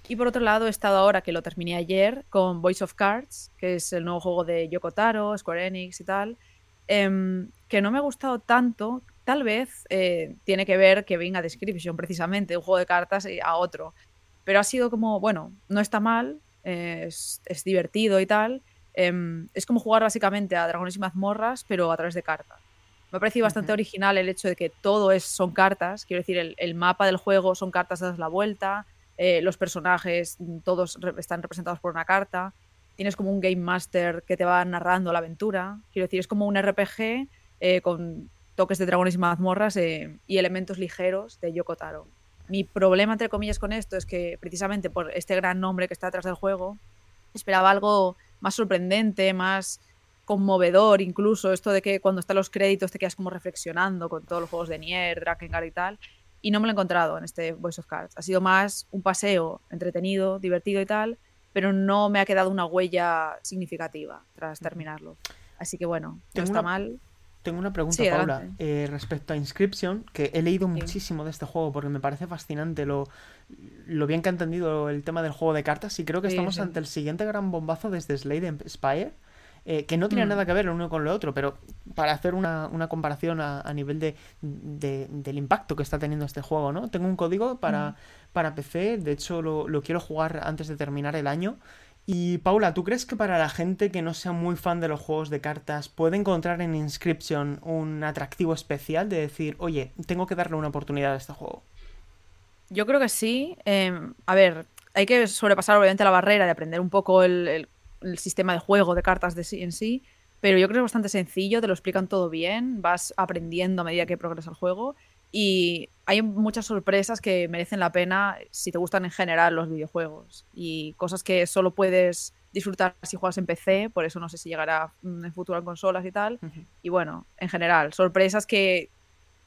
S4: Y por otro lado, he estado ahora, que lo terminé ayer, con Voice of Cards, que es el nuevo juego de Yoko Taro, Square Enix y tal, em, que no me ha gustado tanto. Tal vez eh, tiene que ver que venga Description, precisamente, un juego de cartas y a otro. Pero ha sido como, bueno, no está mal, eh, es, es divertido y tal. em, es como jugar básicamente a Dragones y Mazmorras, pero a través de cartas. Me ha parecido bastante
S1: Ujú.
S4: original el hecho de que todo es, son cartas, quiero decir, el, el mapa del juego son cartas dadas la vuelta, eh, los personajes mm, todos están representados por una carta, tienes como un game master que te va narrando la aventura, quiero decir, es como un RPG eh, con toques de dragones y mazmorras eh, y elementos ligeros de Yoko Taro. Mi problema, entre comillas, con esto es que precisamente por este gran nombre que está detrás del juego, esperaba algo más sorprendente, más conmovedor incluso, esto de que cuando están los créditos te quedas como reflexionando con todos los juegos de Nier, Drakengard y tal. Y no me lo he encontrado en este Voice of Cards. Ha sido más un paseo entretenido, divertido y tal, pero no me ha quedado una huella significativa tras terminarlo. Así que bueno, no está
S1: una-
S4: mal.
S1: Tengo una pregunta,
S4: Sí,
S1: Paula, eh, respecto a Inscription, que he leído
S4: Sí.
S1: muchísimo de este juego porque me parece fascinante lo, lo bien que ha entendido el tema del juego de cartas y creo que
S4: Sí,
S1: estamos ante el siguiente gran bombazo desde Slade and Spire, eh, que no tiene
S4: Mm.
S1: nada que ver el uno con lo otro, pero para hacer una, una comparación a, a nivel de, de- del impacto que está teniendo este juego, ¿no? Tengo un código para,
S4: Mm.
S1: para PC, de hecho lo, lo quiero jugar antes de terminar el año. Y Paula, ¿tú crees que para la gente que no sea muy fan de los juegos de cartas puede encontrar en Inscription un atractivo especial de decir, oye, tengo que darle una oportunidad a este juego?
S4: Yo creo que sí. Em, a ver, hay que sobrepasar obviamente la barrera de aprender un poco el, el- el sistema de juego de cartas de sí en sí, pero yo creo que es bastante sencillo, te lo explican todo bien, vas aprendiendo a medida que progresa el juego y hay muchas sorpresas que merecen la pena si te gustan en general los videojuegos y cosas que solo puedes disfrutar si juegas en PC, por eso no sé si llegará mm, en futuro en consolas y tal. Y bueno, en general, sorpresas que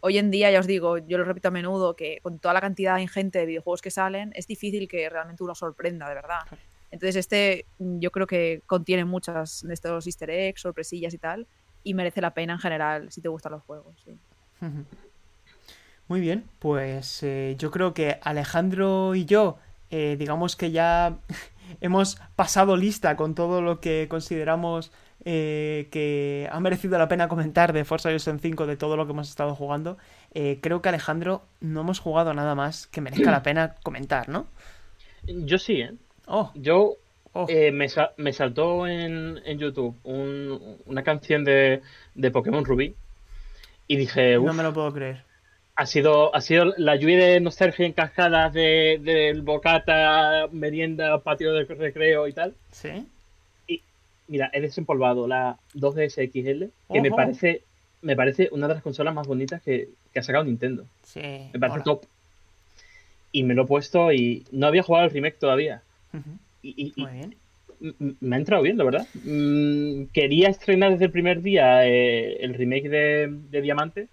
S4: hoy en día, ya os digo, yo lo repito a menudo, que con toda la cantidad ingente de videojuegos que salen, es difícil que realmente uno sorprenda, de verdad. Entonces este mm, yo creo que contiene muchas de estos easter eggs, sorpresillas y tal, y merece la pena en general si te gustan los juegos. sí.
S1: Muy bien, pues eh, yo creo que Alejandro y yo, eh, digamos que ya hemos pasado lista con todo lo que consideramos eh, que ha merecido la pena comentar de Forza Horizon 5, de todo lo que hemos estado jugando. Eh, creo que Alejandro no hemos jugado nada más que merezca la pena comentar, ¿no?
S3: Yo sí, ¿eh?
S1: Oh,
S3: Yo
S1: oh.
S3: eh, me, sa- me saltó en, en YouTube un- una canción de, de Pokémon Rubí y dije,
S1: no me lo puedo creer.
S3: ha sido, ha sido la lluvia de nostalgia en cascadas de, del bocata, merienda, patio de recreo y tal.
S1: ¿Sí?
S3: Mira, he desempolvado la 2DS XL, que me parece, me parece una de las consolas más bonitas que, que ha sacado Nintendo.
S1: Sí.
S3: Me parece top. Y me lo he puesto y no había jugado al remake todavía. Y, y- y
S1: Muy bien.
S3: me ha entrado bien, la verdad. Mm, quería estrenar desde el primer día eh, el remake de, de Diamante,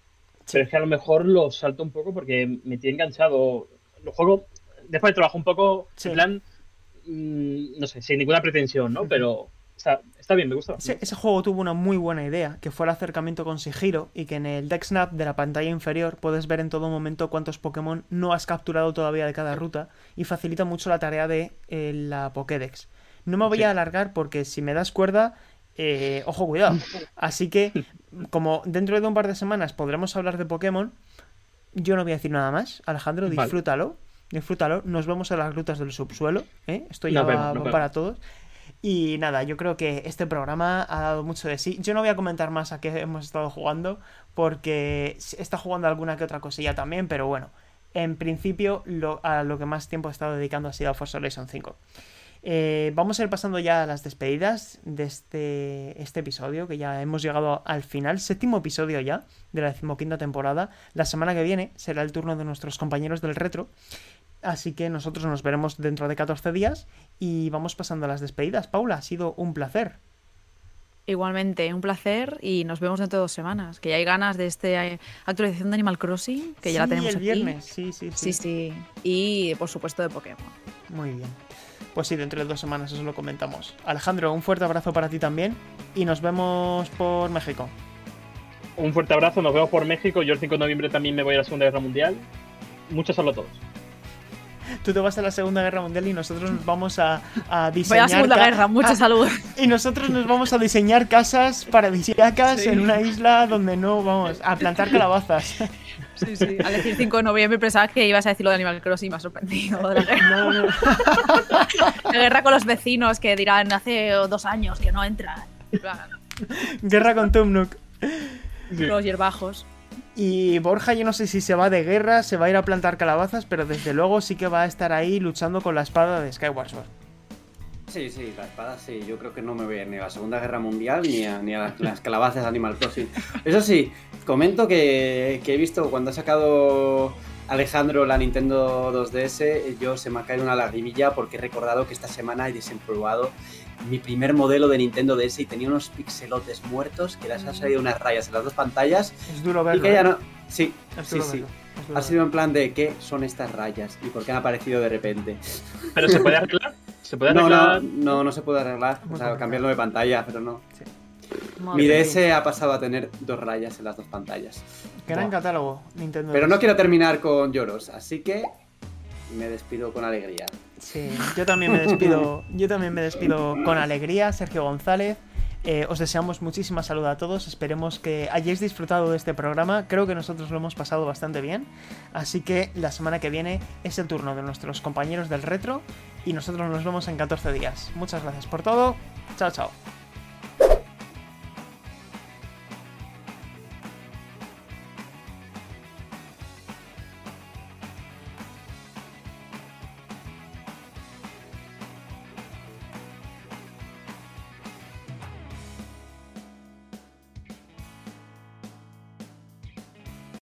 S3: pero es que a lo mejor lo salto un poco porque me tiene enganchado. Lo juego después de trabajo un poco,
S1: Sí.
S3: en plan, mm, no sé, sin ninguna pretensión, ¿no? Pero está, está bien, me gusta.
S1: Ese, ese juego tuvo una muy buena idea, que fue el acercamiento con sigilo y que en el deck snap de la pantalla inferior puedes ver en todo momento cuántos Pokémon no has capturado todavía de cada ruta y facilita mucho la tarea de eh, la Pokédex. No me voy
S3: Sí.
S1: a alargar porque si me das cuerda, eh, ojo cuidado. Así que, como dentro de un par de semanas podremos hablar de Pokémon, yo no voy a decir nada más. Alejandro,
S3: Vale.
S1: disfrútalo. Disfrútalo. Nos vemos en las rutas del subsuelo. ¿eh? Esto ya va para todos. Y nada, yo creo que este programa ha dado mucho de sí. Yo no voy a comentar más a qué hemos estado jugando, porque está jugando alguna que otra cosilla también, pero bueno, en principio lo, a lo que más tiempo he estado dedicando ha sido a Forza Horizon 5. Eh, vamos a ir pasando ya a las despedidas de este, este episodio, que ya hemos llegado al final, séptimo episodio ya de la decimoquinta temporada. La semana que viene será el turno de nuestros compañeros del retro. Así que nosotros nos veremos dentro de 14 días y vamos pasando a las despedidas. Paula, ha sido un placer.
S4: Igualmente, un placer y nos vemos dentro de dos semanas. Que ya hay ganas de esta actualización de Animal Crossing, que ya la tenemos
S1: el
S4: aquí.
S1: viernes. Sí, sí, sí,
S4: Sí, sí. Y por supuesto de Pokémon.
S1: Muy bien. Pues sí, dentro de dos semanas eso lo comentamos. Alejandro, un fuerte abrazo para ti también y nos vemos por México.
S3: Un fuerte abrazo, nos vemos por México. Yo el 5 de noviembre también me voy a la Segunda Guerra Mundial. Mucho saludo a todos.
S1: Tú te vas a la Segunda Guerra Mundial y nosotros nos vamos a, a
S4: Voy
S1: diseñar...
S4: a la Segunda Guerra, mucha
S1: Ah,
S4: salud.
S1: Y nosotros nos vamos a diseñar casas paradisíacas
S4: Sí.
S1: en una isla donde no vamos a plantar calabazas.
S4: Sí, sí. Al decir 5 de noviembre pensaba que ibas a decir lo de Animal Crossing y me ha sorprendido. de la, guerra.
S1: No, no.
S4: La guerra con los vecinos que dirán hace dos años que no entran.
S1: Guerra con Tumnuk.
S4: Los hierbajos.
S1: Y Borja, yo no sé si se va de guerra, se va a ir a plantar calabazas, pero desde luego sí que va a estar ahí luchando con la espada de Skyward Sword.
S2: Sí, sí, la espada sí. Yo creo que no me voy ni a la Segunda Guerra Mundial ni a, ni las, calabazas Animal Crossing. Eso sí, comento que, que he visto cuando ha sacado Alejandro, la Nintendo 2DS, yo se me ha caído una lagrimilla porque he recordado que esta semana he desempolvado mi primer modelo de Nintendo DS y tenía unos pixelotes muertos que les han salido unas rayas en las dos pantallas.
S1: Es duro verlo.
S2: Y que ya
S1: ¿eh?
S2: no. Sí,
S1: Es
S2: sí, sí. Ha sido en plan de qué son estas rayas y por qué han aparecido de repente.
S3: Pero se puede arreglar. Se puede
S2: No,
S3: arreglar.
S2: no, no, no se puede arreglar.
S1: Muy
S2: O sea,
S1: complicado.
S2: cambiarlo de pantalla, pero no. Mi
S4: mía.
S2: DS ha pasado a tener dos rayas en las dos pantallas.
S1: Gran
S2: Buah.
S1: catálogo, Nintendo.
S2: Pero no quiero terminar con lloros, así que me despido con alegría.
S1: Sí, yo también me despido, yo también me despido con alegría, Sergio González. Eh, os deseamos muchísima salud a todos. Esperemos que hayáis disfrutado de este programa. Creo que nosotros lo hemos pasado bastante bien. Así que la semana que viene es el turno de nuestros compañeros del retro. Y nosotros nos vemos en 14 días. Muchas gracias por todo. Chao, chao.